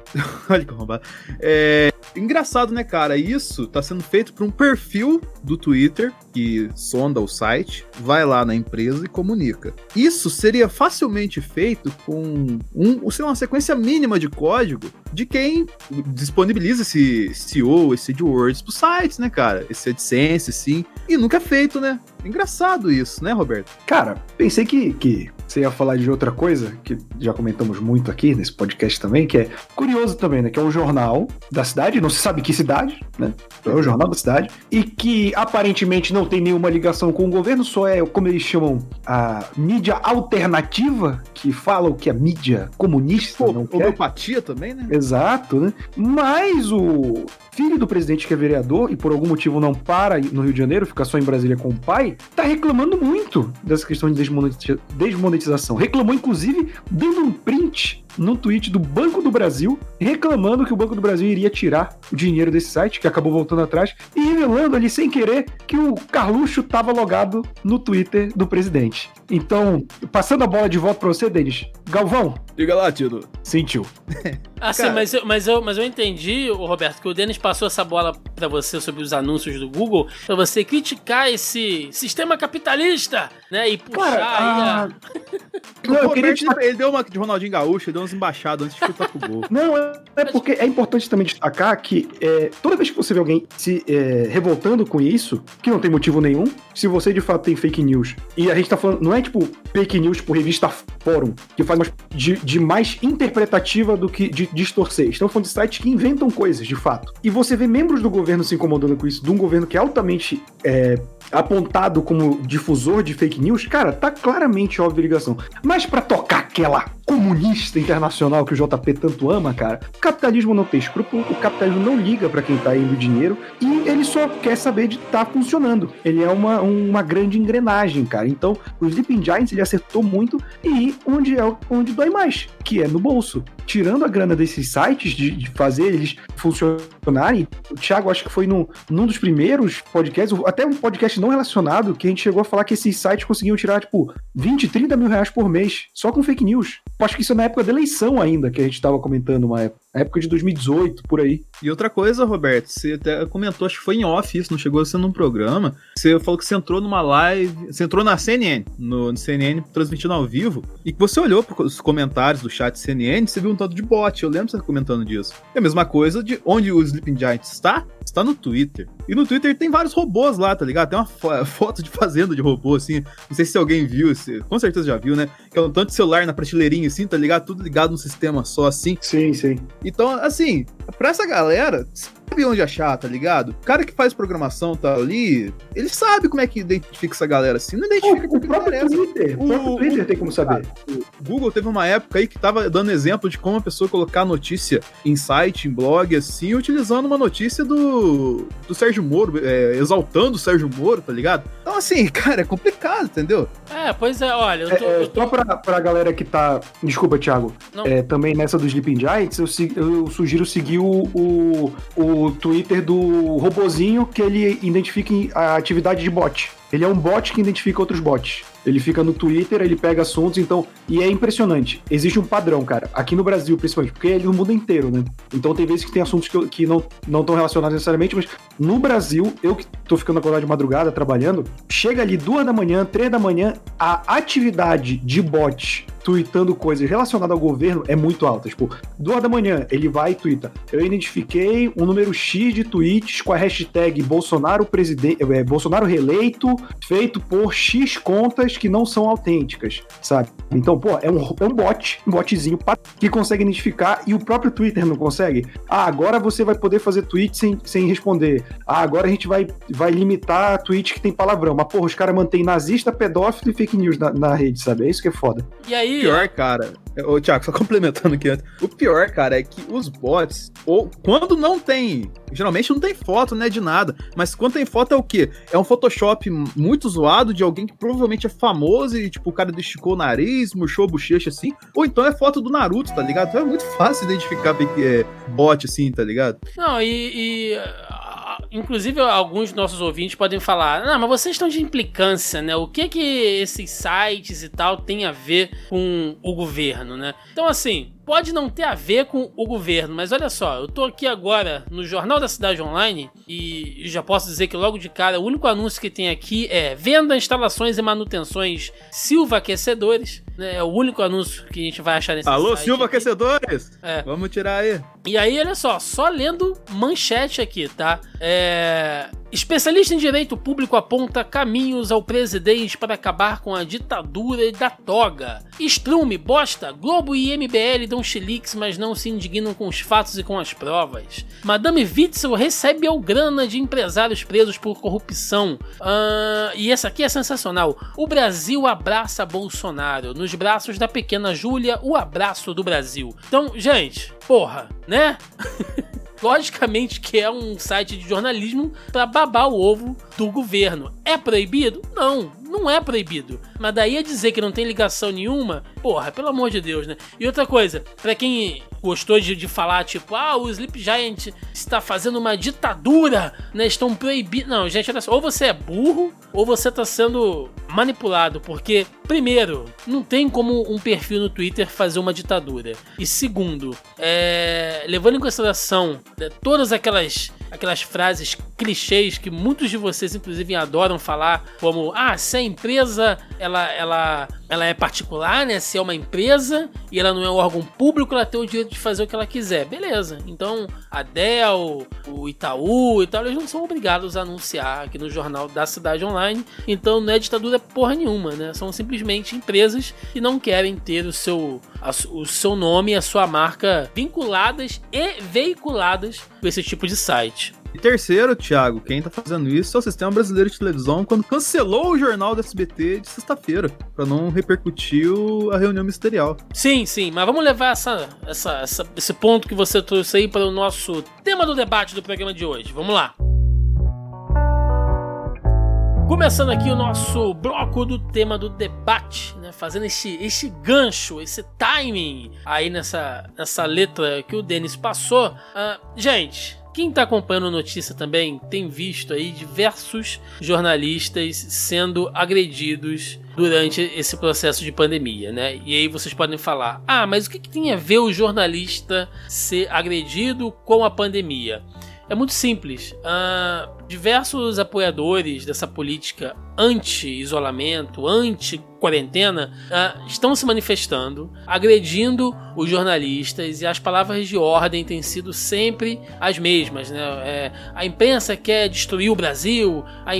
Speaker 2: Olha que arrombado. É engraçado, né, cara? Isso tá sendo feito por um perfil do Twitter que sonda o site, vai lá na empresa e comunica. Isso seria facilmente feito com um, sei lá, uma sequência mínima de código de quem disponibiliza esse SEO, esse AdWords pros sites, né, cara? Esse AdSense, sim. E nunca é feito, né? Engraçado isso, né, Roberto?
Speaker 3: Cara, pensei que, que você ia falar de outra coisa, que já comentamos muito aqui nesse podcast também, que é curioso também, né? Que é um jornal da cidade, não se sabe que cidade, né? É o jornal da cidade, e que aparentemente não tem nenhuma ligação com o governo, só é, como eles chamam, a mídia alternativa, que fala o que é mídia comunista. Pô,
Speaker 2: homeopatia também, né?
Speaker 3: Exato, né? Mas o filho do presidente que é vereador e por algum motivo não para no Rio de Janeiro, fica só em Brasília com o pai, tá reclamando muito dessa questão de desmonetização. Reclamou, inclusive, dando um print no tweet do Banco do Brasil, reclamando que o Banco do Brasil iria tirar o dinheiro desse site, que acabou voltando atrás, e revelando ali sem querer que o Carluxo estava logado no Twitter do presidente. Então, passando a bola de volta para você, Denis. Galvão.
Speaker 2: Diga lá, Tito.
Speaker 3: Sentiu.
Speaker 1: Ah, sim, mas eu, mas, eu, mas eu entendi, Roberto, que o Denis passou essa bola pra você sobre os anúncios do Google, pra você criticar esse sistema capitalista, né? E puxar
Speaker 3: Cara,
Speaker 1: aí a...
Speaker 3: ah, não, eu queria
Speaker 2: Roberto,
Speaker 3: destacar-
Speaker 2: ele deu uma de Ronaldinho Gaúcho, ele deu umas embaixadas antes de chutar pro gol.
Speaker 3: Não, é, é porque é importante também destacar que é, toda vez que você vê alguém se é, revoltando com isso, que não tem motivo nenhum, se você de fato tem fake news, e a gente tá falando, não é tipo fake news por revista Fórum, que faz mais, de, de mais interpretativa do que de distorcer. Estamos falando de sites que inventam coisas, de fato. E você vê membros do governo se incomodando com isso, de um governo que é altamente é, apontado como difusor de fake news, cara, tá claramente óbvia ligação. Mas pra tocar aquela comunista internacional que o JP tanto ama, cara, o capitalismo não tem escrúpulo, o capitalismo não liga pra quem tá indo dinheiro e ele só quer saber de estar funcionando. Ele é uma, uma grande engrenagem, cara. Então, o Sleeping Giants ele acertou muito e onde é onde dói mais, que é no bolso. Tirando a grana desses sites, de, de fazer eles funcionarem, o Thiago acho que foi no, num dos primeiros podcasts, até um podcast não relacionado, que a gente chegou a falar que esses sites conseguiam tirar, tipo, 20, 30 mil reais por mês, só com fake news. Acho que isso é na época da eleição ainda, que a gente tava comentando uma época. Na época de 2018, por aí.
Speaker 2: E outra coisa, Roberto, você até comentou, acho que foi em off isso, não chegou a ser num programa. Você falou que você entrou numa live, você entrou na CNN, no, no CNN transmitindo ao vivo, e que você olhou pros comentários do chat CNN, você viu um tanto de bot. Eu lembro você comentando disso. É a mesma coisa de onde o Sleeping Giant está, está no Twitter. E no Twitter tem vários robôs lá, tá ligado? Tem uma fo- foto de fazenda de robô, assim. Não sei se alguém viu, se- com certeza já viu, né? Que é um tanto de celular na prateleirinha, assim, tá ligado? Tudo ligado num sistema só, assim.
Speaker 3: Sim, sim.
Speaker 2: Então, assim, pra essa galera, sabe onde achar, tá ligado? O cara que faz programação tá ali, ele sabe como é que identifica essa galera assim. Não
Speaker 3: O,
Speaker 2: identifica
Speaker 3: o
Speaker 2: porque
Speaker 3: próprio
Speaker 2: parece.
Speaker 3: Twitter, o,
Speaker 2: O-
Speaker 3: próprio
Speaker 2: o-
Speaker 3: Twitter tem como saber.
Speaker 2: O Google teve uma época aí que tava dando exemplo de como a pessoa colocar notícia em site, em blog, assim, utilizando uma notícia do, do Sérgio Moro, é, exaltando o Sérgio Moro, tá ligado? Então, assim, cara, é complicado, entendeu?
Speaker 1: É, pois é, olha, eu
Speaker 3: É,
Speaker 1: tô...
Speaker 3: é,
Speaker 1: eu tô-
Speaker 3: só pra, pra galera que tá. Desculpa, Thiago. É, também nessa do Sleeping Giants, eu, eu sugiro seguir o, o, o Twitter do robozinho que ele identifica a atividade de bot. Ele é um bot que identifica outros bots. Ele fica no Twitter, ele pega assuntos, então. E é impressionante. Existe um padrão, cara. Aqui no Brasil, principalmente, porque ele no mundo inteiro, né? Então tem vezes que tem assuntos que, que não estão relacionados necessariamente, mas no Brasil, eu que tô ficando acordado de madrugada trabalhando, chega ali duas da manhã, três da manhã, a atividade de bot tweetando coisas relacionadas ao governo é muito alta. Tipo, duas da manhã, ele vai e twitta. Eu identifiquei um número X de tweets com a hashtag Bolsonaro presidente, é, Bolsonaro reeleito, feito por X contas que não são autênticas, sabe? Então, pô, é um, é um bot, um botzinho que consegue identificar e o próprio Twitter não consegue. Ah, agora você vai poder fazer tweet sem, sem responder. Ah, agora a gente vai, vai limitar tweet que tem palavrão. Mas, porra, os caras mantêm nazista, pedófilo e fake news na, na rede, sabe? É isso que é foda.
Speaker 1: E aí,
Speaker 2: O pior, cara. Ô, Thiago, só complementando aqui antes. O pior, cara, é que os bots, ou quando não tem. Geralmente não tem foto, né? De nada. Mas quando tem foto é o quê? É um Photoshop muito zoado de alguém que provavelmente é famoso e, tipo, o cara esticou o nariz, murchou a bochecha assim. Ou então é foto do Naruto, tá ligado? Então é muito fácil identificar é, bot assim, tá ligado?
Speaker 1: Não, e. e, inclusive, alguns nossos ouvintes podem falar: Não, mas vocês estão de implicância, né? O que que esses sites e tal tem a ver com o governo, né? Então, assim. Pode não ter a ver com o governo, mas olha só, eu tô aqui agora no Jornal da Cidade Online e já posso dizer que logo de cara o único anúncio que tem aqui é venda, instalações e manutenções Silva Aquecedores. Né? É o único anúncio que a gente vai achar nesse
Speaker 2: Alô, Silva
Speaker 1: aqui.
Speaker 2: Aquecedores!
Speaker 1: É.
Speaker 2: Vamos tirar aí.
Speaker 1: E aí, olha só, só lendo manchete aqui, tá? É... Especialista em direito público aponta caminhos ao presidente para acabar com a ditadura da toga. Strume, bosta, Globo e MBL dão chiliques, mas não se indignam com os fatos e com as provas. Madame Witzel recebe ao grana de empresários presos por corrupção. Ah, e essa aqui é sensacional. O Brasil abraça Bolsonaro. Nos braços da pequena Júlia, o abraço do Brasil. Então, gente, porra, né? Logicamente que é um site de jornalismo para babar o ovo do governo. É proibido? Não, não é proibido. Mas daí a dizer que não tem ligação nenhuma, porra, pelo amor de Deus, né? E outra coisa, para quem gostou de, de falar, tipo, ah, o Sleep Giant está fazendo uma ditadura, né? Estão proibindo. Não, gente, olha só. Ou você é burro, ou você está sendo manipulado, porque, primeiro, não tem como um perfil no Twitter fazer uma ditadura. E segundo, é, levando em consideração né, todas aquelas aquelas frases clichês que muitos de vocês, inclusive, adoram falar, como ah, se a empresa ela, ela, ela é particular, né? Se é uma empresa e ela não é um órgão público, ela tem o direito de fazer o que ela quiser. Beleza. Então, a Dell, o Itaú e tal, eles não são obrigados a anunciar aqui no jornal da cidade online. Então, não é ditadura porra nenhuma, né? São simplesmente empresas que não querem ter o seu, a, o seu nome e a sua marca vinculadas e veiculadas por esse tipo de site.
Speaker 2: E terceiro, Thiago, quem tá fazendo isso é o Sistema Brasileiro de Televisão quando cancelou o jornal do SBT de sexta-feira, para não repercutir a reunião ministerial.
Speaker 1: Sim, sim, mas vamos levar essa, essa, essa, esse ponto que você trouxe aí para o nosso tema do debate do programa de hoje. Vamos lá. Começando aqui o nosso bloco do tema do debate, né? Fazendo esse, esse gancho, esse timing aí nessa, nessa letra que o Denis passou. Uh, gente, quem está acompanhando a notícia também tem visto aí diversos jornalistas sendo agredidos durante esse processo de pandemia, né? E aí vocês podem falar: ah, mas o que, que tem a ver o jornalista ser agredido com a pandemia? É muito simples. Uh, diversos apoiadores dessa política anti-isolamento, anti-quarentena, uh, estão se manifestando, agredindo os jornalistas e as palavras de ordem têm sido sempre as mesmas. Né? É, a imprensa quer destruir o Brasil, a,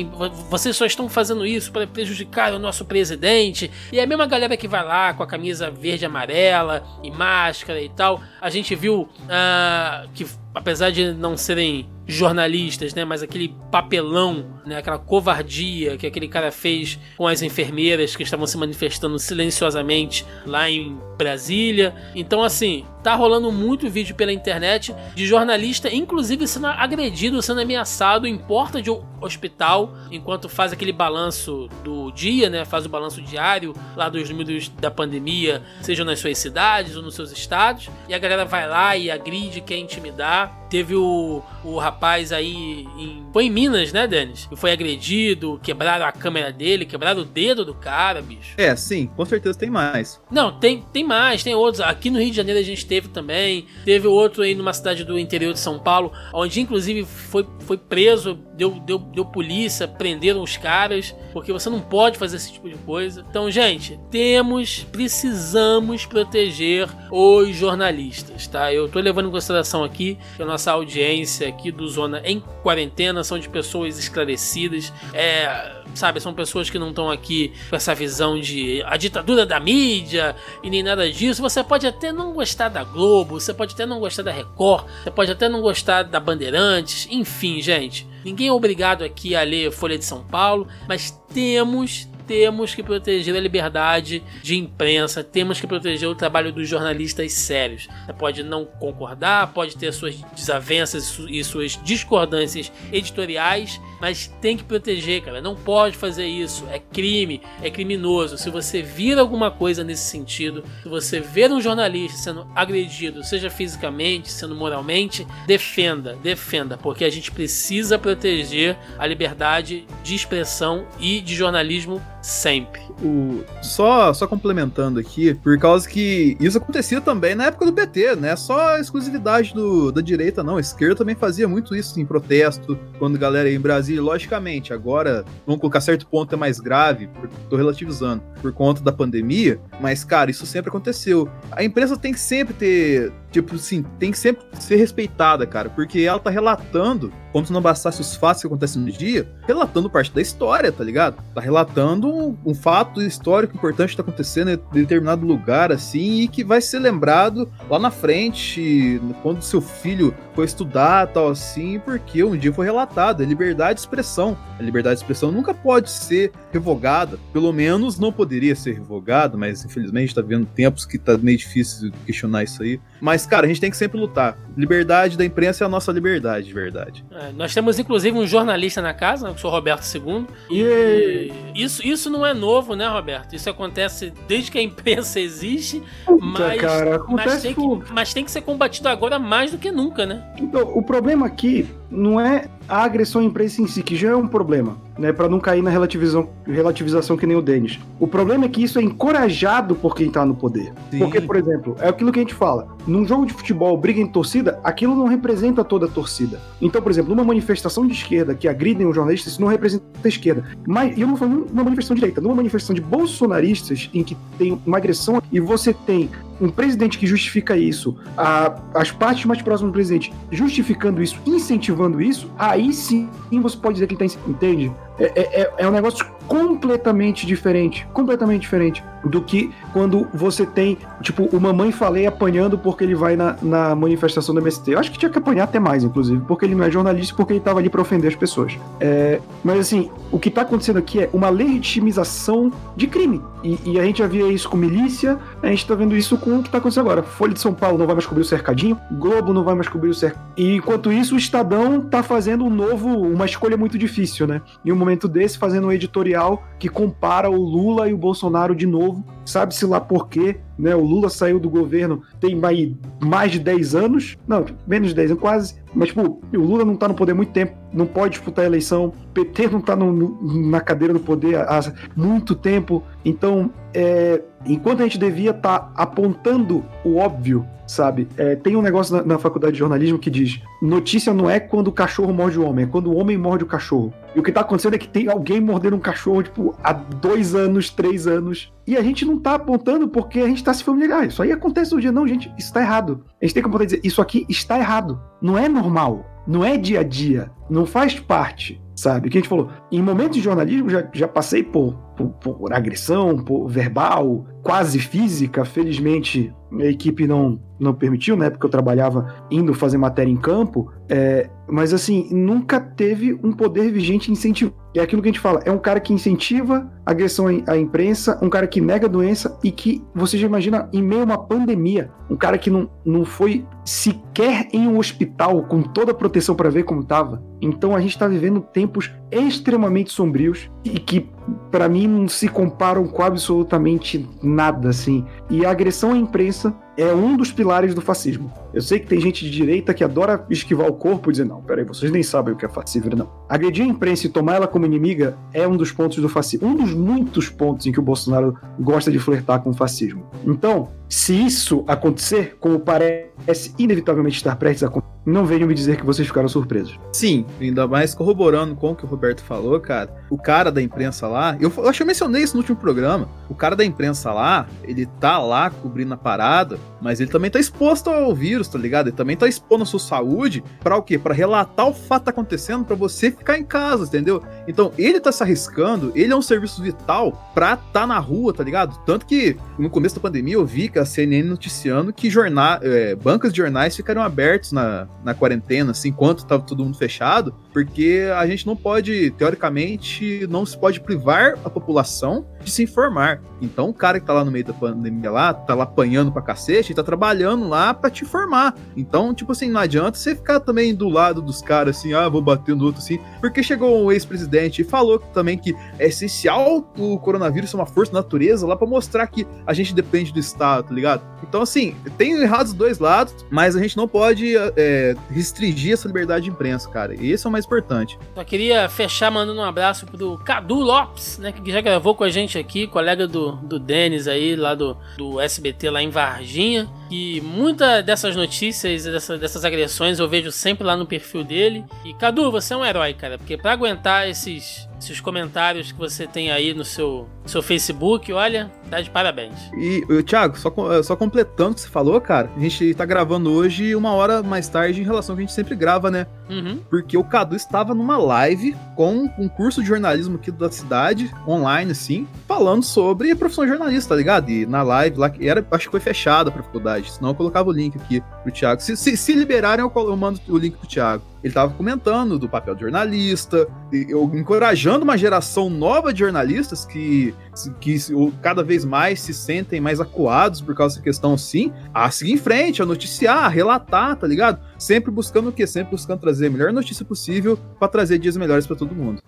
Speaker 1: vocês só estão fazendo isso para prejudicar o nosso presidente. E a mesma galera que vai lá com a camisa verde e amarela e máscara e tal, a gente viu uh, que apesar de não serem jornalistas, né, mas aquele papelão, né, aquela covardia que aquele cara fez com as enfermeiras que estavam se manifestando silenciosamente lá em Brasília. Então, assim, tá rolando muito vídeo pela internet de jornalista, inclusive sendo agredido, sendo ameaçado em porta de hospital, enquanto faz aquele balanço do dia, né? Faz o balanço diário lá dos números da pandemia, seja nas suas cidades ou nos seus estados. E a galera vai lá e agride, quer intimidar. Teve o, o rapaz aí em. Foi em Minas, né, Denis? Que foi agredido, quebraram a câmera dele, quebraram o dedo do cara, bicho.
Speaker 2: É, sim, com certeza tem mais.
Speaker 1: Não, tem, tem mais, tem outros. Aqui no Rio de Janeiro a gente teve também. Teve outro aí numa cidade do interior de São Paulo, onde inclusive foi, foi preso, deu, deu, deu polícia, prenderam os caras, porque você não pode fazer esse tipo de coisa. Então, gente, temos, precisamos proteger os jornalistas, tá? Eu tô levando em consideração aqui que a nossa audiência aqui do Zona em Quarentena são de pessoas esclarecidas, é, sabe, são pessoas que não estão aqui com essa visão de a ditadura da mídia e nem nada disso. Você pode até não gostar da Globo, você pode até não gostar da Record, você pode até não gostar da Bandeirantes, enfim, gente. Ninguém é obrigado aqui a ler Folha de São Paulo, mas temos temos que proteger a liberdade de imprensa, temos que proteger o trabalho dos jornalistas sérios. Você pode não concordar, pode ter suas desavenças e suas discordâncias editoriais, mas tem que proteger, cara. Não pode fazer isso. É crime, é criminoso. Se você vir alguma coisa nesse sentido, se você ver um jornalista sendo agredido, seja fisicamente, sendo moralmente, defenda, defenda, porque a gente precisa proteger a liberdade de expressão e de jornalismo sempre.
Speaker 2: O, só, só complementando aqui, por causa que isso acontecia também na época do PT, né? Só exclusividade do, da direita, não. A esquerda também fazia muito isso em protesto, quando a galera ia em Brasília. Logicamente, agora, vamos colocar certo ponto, é mais grave, tô relativizando, por conta da pandemia, mas, cara, isso sempre aconteceu. A imprensa tem que sempre ter tipo assim, tem que sempre ser respeitada, cara, porque ela tá relatando, como se não bastasse os fatos que acontecem no dia, relatando parte da história, tá ligado? Tá relatando um, um fato histórico importante que tá acontecendo em determinado lugar, assim, e que vai ser lembrado lá na frente, quando seu filho for estudar, tal assim, porque um dia foi relatado, é liberdade de expressão. A liberdade de expressão nunca pode ser revogada, pelo menos não poderia ser revogada, mas infelizmente tá vendo tempos que tá meio difícil questionar isso aí. Mas Mas, cara, a gente tem que sempre lutar. Liberdade da imprensa é a nossa liberdade, de verdade.
Speaker 1: É, nós temos, inclusive, um jornalista na casa, né, o senhor Roberto II. E isso, isso não é novo, né, Roberto? Isso acontece desde que a imprensa existe, mas,
Speaker 3: cara,
Speaker 1: mas, tem que, mas tem que ser combatido agora mais do que nunca, né?
Speaker 3: Então, o problema aqui não é a agressão à imprensa em si, que já é um problema, né, para não cair na relativização, relativização que nem o Denis. O problema é que isso é encorajado por quem tá no poder.
Speaker 2: Sim.
Speaker 3: Porque, por exemplo, é aquilo que a gente fala, num jogo de futebol, briga em torcida, aquilo não representa toda a torcida. Então, por exemplo, numa manifestação de esquerda que agridem um jornalista, isso não representa a esquerda. Mas, e eu não falo numa manifestação de direita, numa manifestação de bolsonaristas, em que tem uma agressão e você tem um presidente que justifica isso, a, as partes mais próximas do presidente justificando isso, incentivando isso, aí sim você pode dizer que ele tá, entende? É, é, é um negócio completamente diferente, completamente diferente do que quando você tem, tipo, o Mamãe Falei apanhando porque ele vai na, na manifestação do MST. Eu acho que tinha que apanhar até mais, inclusive, porque ele não é jornalista, porque ele tava ali pra ofender as pessoas. É, mas assim, o que tá acontecendo aqui é uma legitimização de crime. E, e, a gente já via isso com milícia, a gente tá vendo isso com o que tá acontecendo agora. Folha de São Paulo não vai mais cobrir o cercadinho, Globo não vai mais cobrir o cercadinho. E enquanto isso, o Estadão tá fazendo um novo, uma escolha muito difícil, né? Em um momento desse, fazendo um editorial que compara o Lula e o Bolsonaro de novo. Sabe-se lá por quê, né? O Lula saiu do governo tem mais de 10 anos, não, menos de 10 anos, quase. Mas, tipo, o Lula não tá no poder há muito tempo, não pode disputar a eleição, o PT não tá no, na cadeira do poder há muito tempo. Então, é, enquanto a gente devia estar tá apontando o óbvio, sabe? É, tem um negócio na, na, faculdade de jornalismo que diz: notícia não é quando o cachorro morde o homem, é quando o homem morde o cachorro. E o que tá acontecendo é que tem alguém mordendo um cachorro, tipo, há dois anos, três anos. E a gente não tá apontando porque a gente tá se familiar. Isso aí acontece no dia. Não, gente, isso tá errado. A gente tem que apontar e dizer: isso aqui está errado. Não é normal. Não é dia a dia. Não faz parte sabe? Que a gente falou, em momentos de jornalismo já, já passei por, por, por, agressão, por verbal, quase física. Felizmente a equipe não, não permitiu, né? Porque eu trabalhava indo fazer matéria em campo. É, mas assim, nunca teve um poder vigente incentivo. É aquilo que a gente fala, é um cara que incentiva agressão à imprensa, um cara que nega doença e que você já imagina em meio a uma pandemia, um cara que não, não foi sequer em um hospital com toda a proteção para ver como estava. Então a gente está vivendo tempos extremamente sombrios e que para mim não se comparam com absolutamente nada assim. E a agressão à imprensa é um dos pilares do fascismo. Eu sei que tem gente de direita que adora esquivar o corpo e dizer, não, peraí, vocês nem sabem o que é fascismo, não. Agredir a imprensa e tomar ela como inimiga é um dos pontos do fascismo. Um dos muitos pontos em que o Bolsonaro gosta de flertar com o fascismo. Então, se isso acontecer, como parece inevitavelmente estar prestes a acontecer, não venham me dizer que vocês ficaram surpresos.
Speaker 2: Sim, ainda mais corroborando com o que o Roberto falou, cara. O cara da imprensa lá, eu, eu acho que eu mencionei isso no último programa. O cara da imprensa lá, ele tá lá cobrindo a parada, mas ele também tá exposto ao vírus, tá ligado? Ele também tá expondo a sua saúde para o quê? Para relatar o fato tá acontecendo para você ficar em casa, entendeu? Então, ele tá se arriscando, ele é um serviço vital pra tá na rua, tá ligado? Tanto que no começo da pandemia eu vi que a CNN noticiando que jornal, é, bancas de jornais ficaram abertos na, na quarentena, assim, enquanto tava todo mundo fechado, porque a gente não pode, teoricamente, não se pode privar a população de se informar. Então, o cara que tá lá no meio da pandemia lá, tá lá apanhando pra cacete, tá trabalhando lá pra te informar. Então, tipo assim, não adianta você ficar também do lado dos caras assim, ah, vou bater no outro assim, porque chegou um ex-presidente e falou também que é essencial o coronavírus ser uma força da natureza lá para mostrar que a gente depende do Estado, tá ligado? Então, assim, tem errado os dois lados, mas a gente não pode é, restringir essa liberdade de imprensa, cara. E esse é o mais importante.
Speaker 1: Só queria fechar mandando um abraço pro Cadu Lopes, né, que já gravou com a gente aqui, colega do, do Denis aí, lá do, do SBT, lá em Varginha. E muitas dessas notícias, dessa, dessas agressões, eu vejo sempre lá no perfil dele. E Cadu, você é um herói, cara, porque para aguentar esses esses comentários que você tem aí no seu, seu Facebook, olha, tá de parabéns.
Speaker 2: E, Thiago, só, só completando o que você falou, cara, a gente tá gravando hoje uma hora mais tarde em relação ao que a gente sempre grava, né?
Speaker 1: Uhum.
Speaker 2: Porque o Cadu estava numa live com um curso de jornalismo aqui da cidade, online, assim, falando sobre a profissão de jornalista, tá ligado? E na live lá, era, acho que foi fechada a faculdade. Pode. Senão eu colocava o link aqui pro Thiago. Se, se, se liberarem, eu, eu mando o link pro Thiago. Ele tava comentando do papel de jornalista, eu encorajando uma geração nova de jornalistas que, que cada vez mais se sentem mais acuados por causa dessa questão, sim, a seguir em frente, a noticiar, a relatar, tá ligado? Sempre buscando o quê? Sempre buscando trazer a melhor notícia possível para trazer dias melhores para todo mundo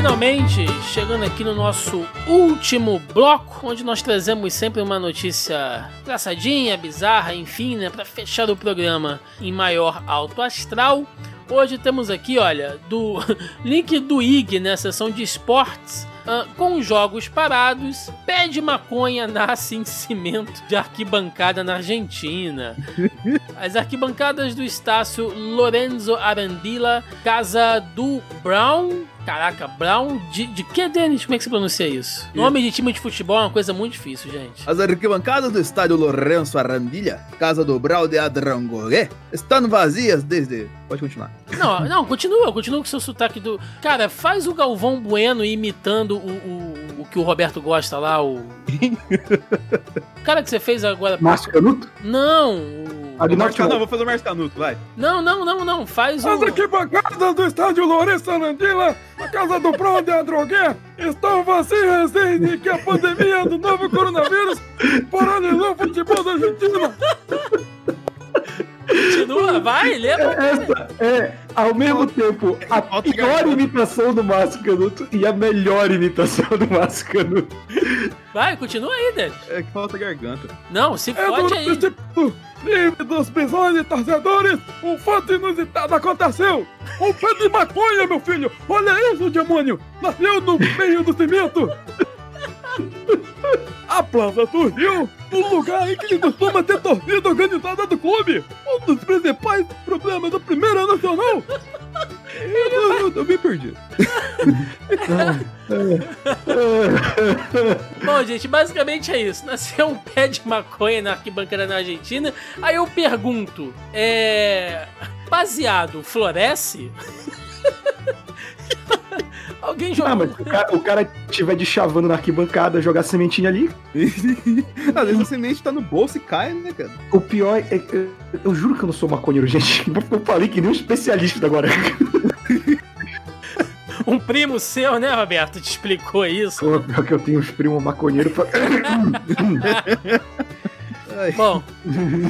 Speaker 1: finalmente chegando aqui no nosso último bloco, onde nós trazemos sempre uma notícia engraçadinha, bizarra, enfim, né, para fechar o programa em maior alto astral. Hoje temos aqui, olha, do link do IG, né, seção de esportes, Uh, com jogos parados, pé de maconha nasce em cimento de arquibancada na Argentina. As arquibancadas do Estácio Lorenzo Arandila, casa do Brown, Caraca, Brown de, de que, Denis? Como é que se pronuncia isso? Nome de time de futebol é uma coisa muito difícil, gente.
Speaker 2: As arquibancadas do estádio Lourenço Arandilha, casa do Brown de Adrangoré, estão vazias desde. Pode continuar.
Speaker 1: Não, não, continua, continua com seu sotaque do. Cara, faz o Galvão Bueno imitando o, o, o que o Roberto gosta lá, o. o cara que você fez agora.
Speaker 3: Márcio Canuto?
Speaker 1: Não, o.
Speaker 2: Não, vou fazer o Márcio Canuto, vai.
Speaker 1: Não, não, não, não. Faz
Speaker 4: o. As arquibancadas do estádio Lourenço Arandila, a casa do Brown de Adrogué, estão vazias desde que a pandemia do novo coronavírus paralisou o futebol da Argentina.
Speaker 1: Continua, vai, lembra.
Speaker 3: Essa é, ao mesmo tempo, a pior imitação do Márcio Canuto e a melhor imitação do Márcio Canuto.
Speaker 1: Vai, continua aí, Dede.
Speaker 2: É que falta garganta.
Speaker 1: Não, se é fode aí.
Speaker 4: Tipo, livre dos bisões e torcedores, um fato inusitado aconteceu. Um pé de maconha, meu filho. Olha isso, demônio. Nasceu no meio do cimento. A planta surgiu no lugar em que costuma ter torcida organizada do clube. Um dos principais problemas da Primeira Nacional.
Speaker 2: Eu, eu, eu me perdi.
Speaker 1: Bom, gente, basicamente é isso. Nasceu um pé de maconha na arquibancada na Argentina. Aí eu pergunto: é. Baseado floresce? Alguém joga. Ah,
Speaker 3: mas o cara, o cara tiver de chavando na arquibancada, jogar sementinha ali.
Speaker 2: Às vezes a semente tá no bolso e cai, né, cara?
Speaker 3: O pior é. é eu, eu juro que eu não sou maconheiro, gente. Eu falei que nem um especialista agora.
Speaker 1: um primo seu, né, Roberto, te explicou isso.
Speaker 3: Pô, pior que eu tenho uns primos maconheiros pra...
Speaker 1: Bom,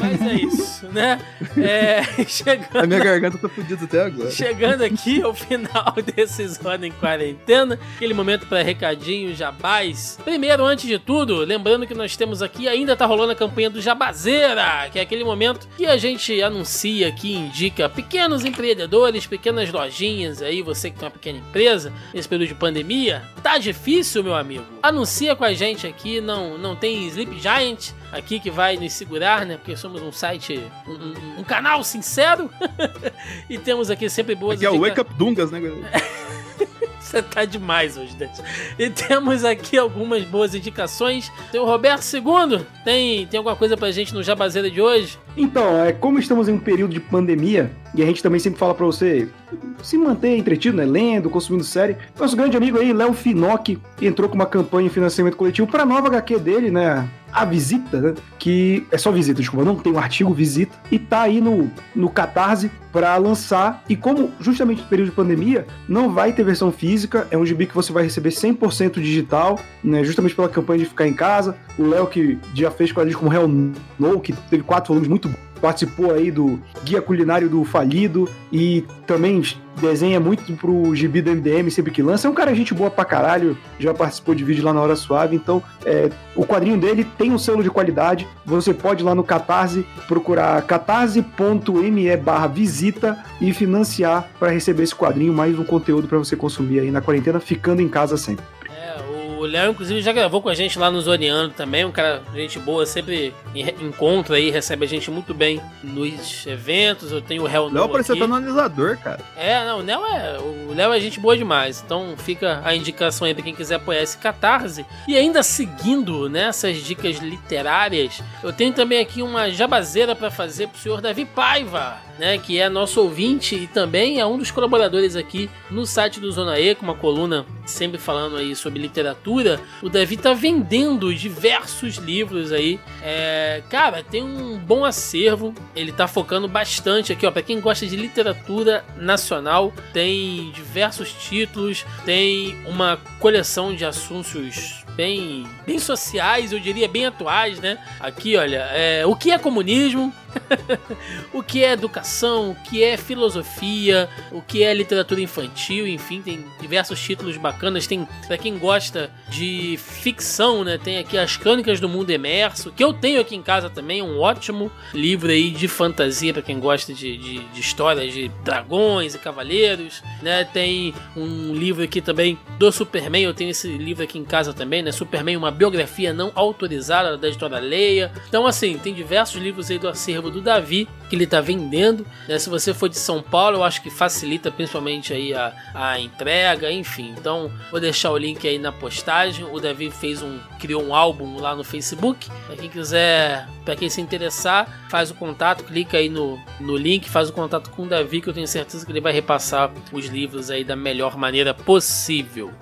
Speaker 1: mas é isso, né? É, chegando,
Speaker 2: a minha garganta tá fodida até agora.
Speaker 1: Chegando aqui ao final desse Zona em Quarentena, aquele momento para recadinho, jabás. Primeiro, antes de tudo, lembrando que nós temos aqui, ainda tá rolando a campanha do Jabazeira, que é aquele momento que a gente anuncia aqui, indica pequenos empreendedores, pequenas lojinhas aí, você que tem uma pequena empresa, nesse período de pandemia. Tá difícil, meu amigo? Anuncia com a gente aqui, não, não tem Sleep Giant, aqui que vai nos segurar, né? Porque somos um site, um, um, um canal sincero e temos aqui sempre boas.
Speaker 2: Aqui é o Wake Up Dungas, né?
Speaker 1: Você tá demais hoje, Dante. E temos aqui algumas boas indicações. Tem o Roberto II. Tem, tem alguma coisa pra gente no Jabazeira de hoje?
Speaker 3: Então, é como estamos em um período de pandemia, e a gente também sempre fala para você se manter entretido, né? Lendo, consumindo série. Nosso grande amigo aí, Léo Finocchi, entrou com uma campanha de financiamento coletivo para nova HQ dele, né? A Visita, né? Que é só visita, desculpa, não tem um artigo Visita. E tá aí no, no Catarse para lançar. E como justamente no período de pandemia, não vai ter versão física, é um gibi que você vai receber 100% digital, né? Justamente pela campanha de ficar em casa. O Léo que já fez quadrinhos como Hell No, que teve quatro volumes muito participou aí do Guia Culinário do Falido e também desenha muito pro gibi do MDM sempre que lança. É um cara gente boa pra caralho, já participou de vídeo lá na Hora Suave, então é, o quadrinho dele tem um selo de qualidade. Você pode ir lá no Catarse procurar catarse.me barra visita e financiar para receber esse quadrinho, mais um conteúdo para você consumir aí na quarentena, ficando em casa sempre.
Speaker 1: O Léo, inclusive, já gravou com a gente lá no Zoniano também. Um cara, gente boa, sempre encontra aí, recebe a gente muito bem nos eventos. Eu tenho o Hell
Speaker 2: Léo parece até no analisador, cara.
Speaker 1: É, não, o Léo é, o Léo é gente boa demais. Então fica a indicação aí pra quem quiser apoiar esse catarse. E ainda seguindo nessas né, dicas literárias, eu tenho também aqui uma jabazeira para fazer pro senhor Davi Paiva. Né, que é nosso ouvinte e também é um dos colaboradores aqui no site do Zona E, com uma coluna sempre falando aí sobre literatura. O Davi tá vendendo diversos livros aí. É, cara, tem um bom acervo. Ele tá focando bastante aqui, ó, para quem gosta de literatura nacional, tem diversos títulos, tem uma coleção de assuntos bem, bem sociais, eu diria bem atuais, né? Aqui, olha, é, o que é comunismo? o que é educação, o que é filosofia, o que é literatura infantil, enfim, tem diversos títulos bacanas. Tem, para quem gosta de ficção, né? Tem aqui as Crônicas do Mundo Emerso, que eu tenho aqui em casa também, um ótimo livro aí de fantasia para quem gosta de, de, de, histórias de dragões e cavaleiros, né? Tem um livro aqui também do Superman, eu tenho esse livro aqui em casa também, né? Superman, uma biografia não autorizada da editora Leia. Então, assim, tem diversos livros aí do acervo acervo do Davi que ele está vendendo. Né? Se você for de São Paulo, eu acho que facilita principalmente aí a, a entrega, enfim. Então vou deixar o link aí na postagem. O Davi fez um criou um álbum lá no Facebook. Para quem quiser, para quem se interessar, faz o contato, clica aí no, no link, faz o contato com o Davi que eu tenho certeza que ele vai repassar os livros aí da melhor maneira possível.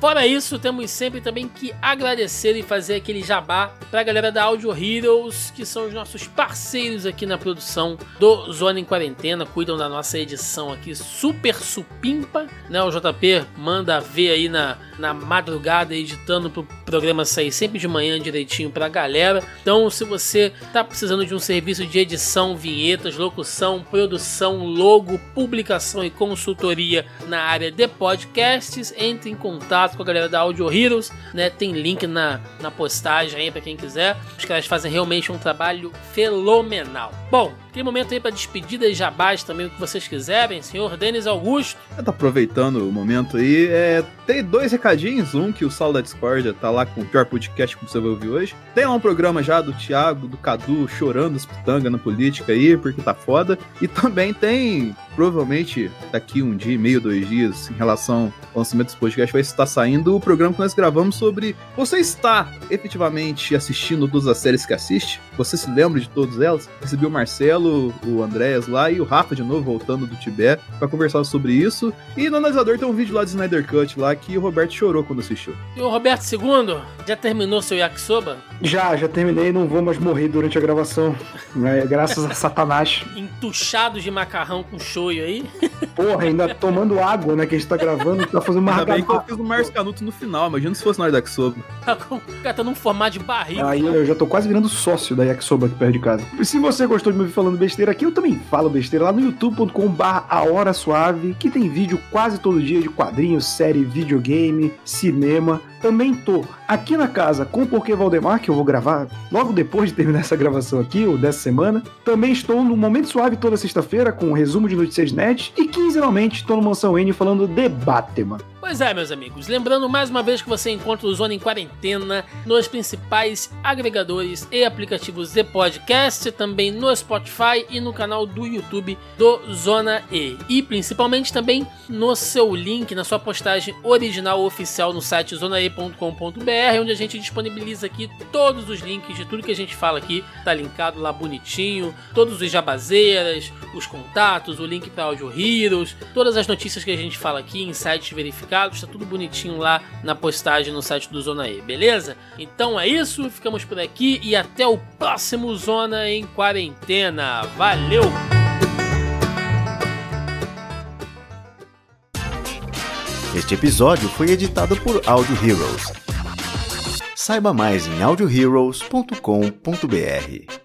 Speaker 1: Fora isso, temos sempre também que agradecer e fazer aquele jabá para a galera da Audio Heroes, que são os nossos parceiros aqui na produção do Zona em Quarentena, cuidam da nossa edição aqui super supimpa, né? O JP manda ver aí na, na madrugada editando pro programa sair sempre de manhã direitinho pra galera. Então, se você tá precisando de um serviço de edição, vinhetas, locução, produção, logo, publicação e consultoria na área de podcasts, entre em contato com a galera da Audio Heroes, né? Tem link na, na postagem aí para quem quiser. Os caras fazem realmente um trabalho fenomenal. Bom, tem momento aí para despedida e jabás também, o que vocês quiserem, senhor Denis Augusto.
Speaker 2: Eu tô aproveitando o momento aí. É, tem dois recadinhos. Um que o Sal da Discordia tá lá com o pior podcast que você vai ouvir hoje. Tem lá um programa já do Thiago, do Cadu, chorando os pitanga na política aí, porque tá foda. E também tem, provavelmente, daqui um dia, meio, dois dias, em relação ao lançamento desse podcast, vai estar saindo o programa que nós gravamos sobre. Você está efetivamente assistindo todas as séries que assiste? Você se lembra de todas elas? Recebi o Marcelo o Andréas lá e o Rafa de novo voltando do Tibete para conversar sobre isso. E no analisador tem um vídeo lá de Snyder Cut lá que o Roberto chorou quando assistiu.
Speaker 1: E o Roberto II, já terminou seu yakisoba?
Speaker 3: Já, já terminei, não vou mais morrer durante a gravação. Né? Graças a Satanás.
Speaker 1: Entuchados de macarrão com shoyu aí.
Speaker 3: Porra, ainda tomando água, né? Que a gente tá gravando, tá fazendo uma
Speaker 2: Ainda bem que eu fiz o Márcio Canuto no final, imagina se fosse na hora da yakisoba.
Speaker 1: o cara tá num formato de barriga.
Speaker 3: Aí eu já tô quase virando sócio da yakisoba aqui perto de casa. E se você gostou de me ouvir falando besteira aqui, eu também falo besteira lá no youtube.com/barra a hora suave, que tem vídeo quase todo dia de quadrinhos, série, videogame, cinema. Também tô aqui na casa com o Porquê Valdemar, que eu vou gravar logo depois de terminar essa gravação aqui, ou dessa semana. Também estou no Momento Suave toda sexta-feira com um resumo de notícias net. E quinzenalmente estou no Mansão N falando de Batman.
Speaker 1: Pois é, meus amigos. Lembrando mais uma vez que você encontra o Zona em Quarentena nos principais agregadores e aplicativos de podcast, também no Spotify e no canal do YouTube do Zona E. E principalmente também no seu link, na sua postagem original oficial no site zonae.com.br, onde a gente disponibiliza aqui todos os links de tudo que a gente fala aqui. Tá linkado lá bonitinho, todos os jabazeiras, os contatos, o link para Audio Heroes, todas as notícias que a gente fala aqui em sites verificados está tudo bonitinho lá na postagem no site do Zona E, beleza? Então é isso, ficamos por aqui e até o próximo Zona em Quarentena. Valeu!
Speaker 5: Este episódio foi editado por Audio Heroes. Saiba mais em audioheroes.com.br.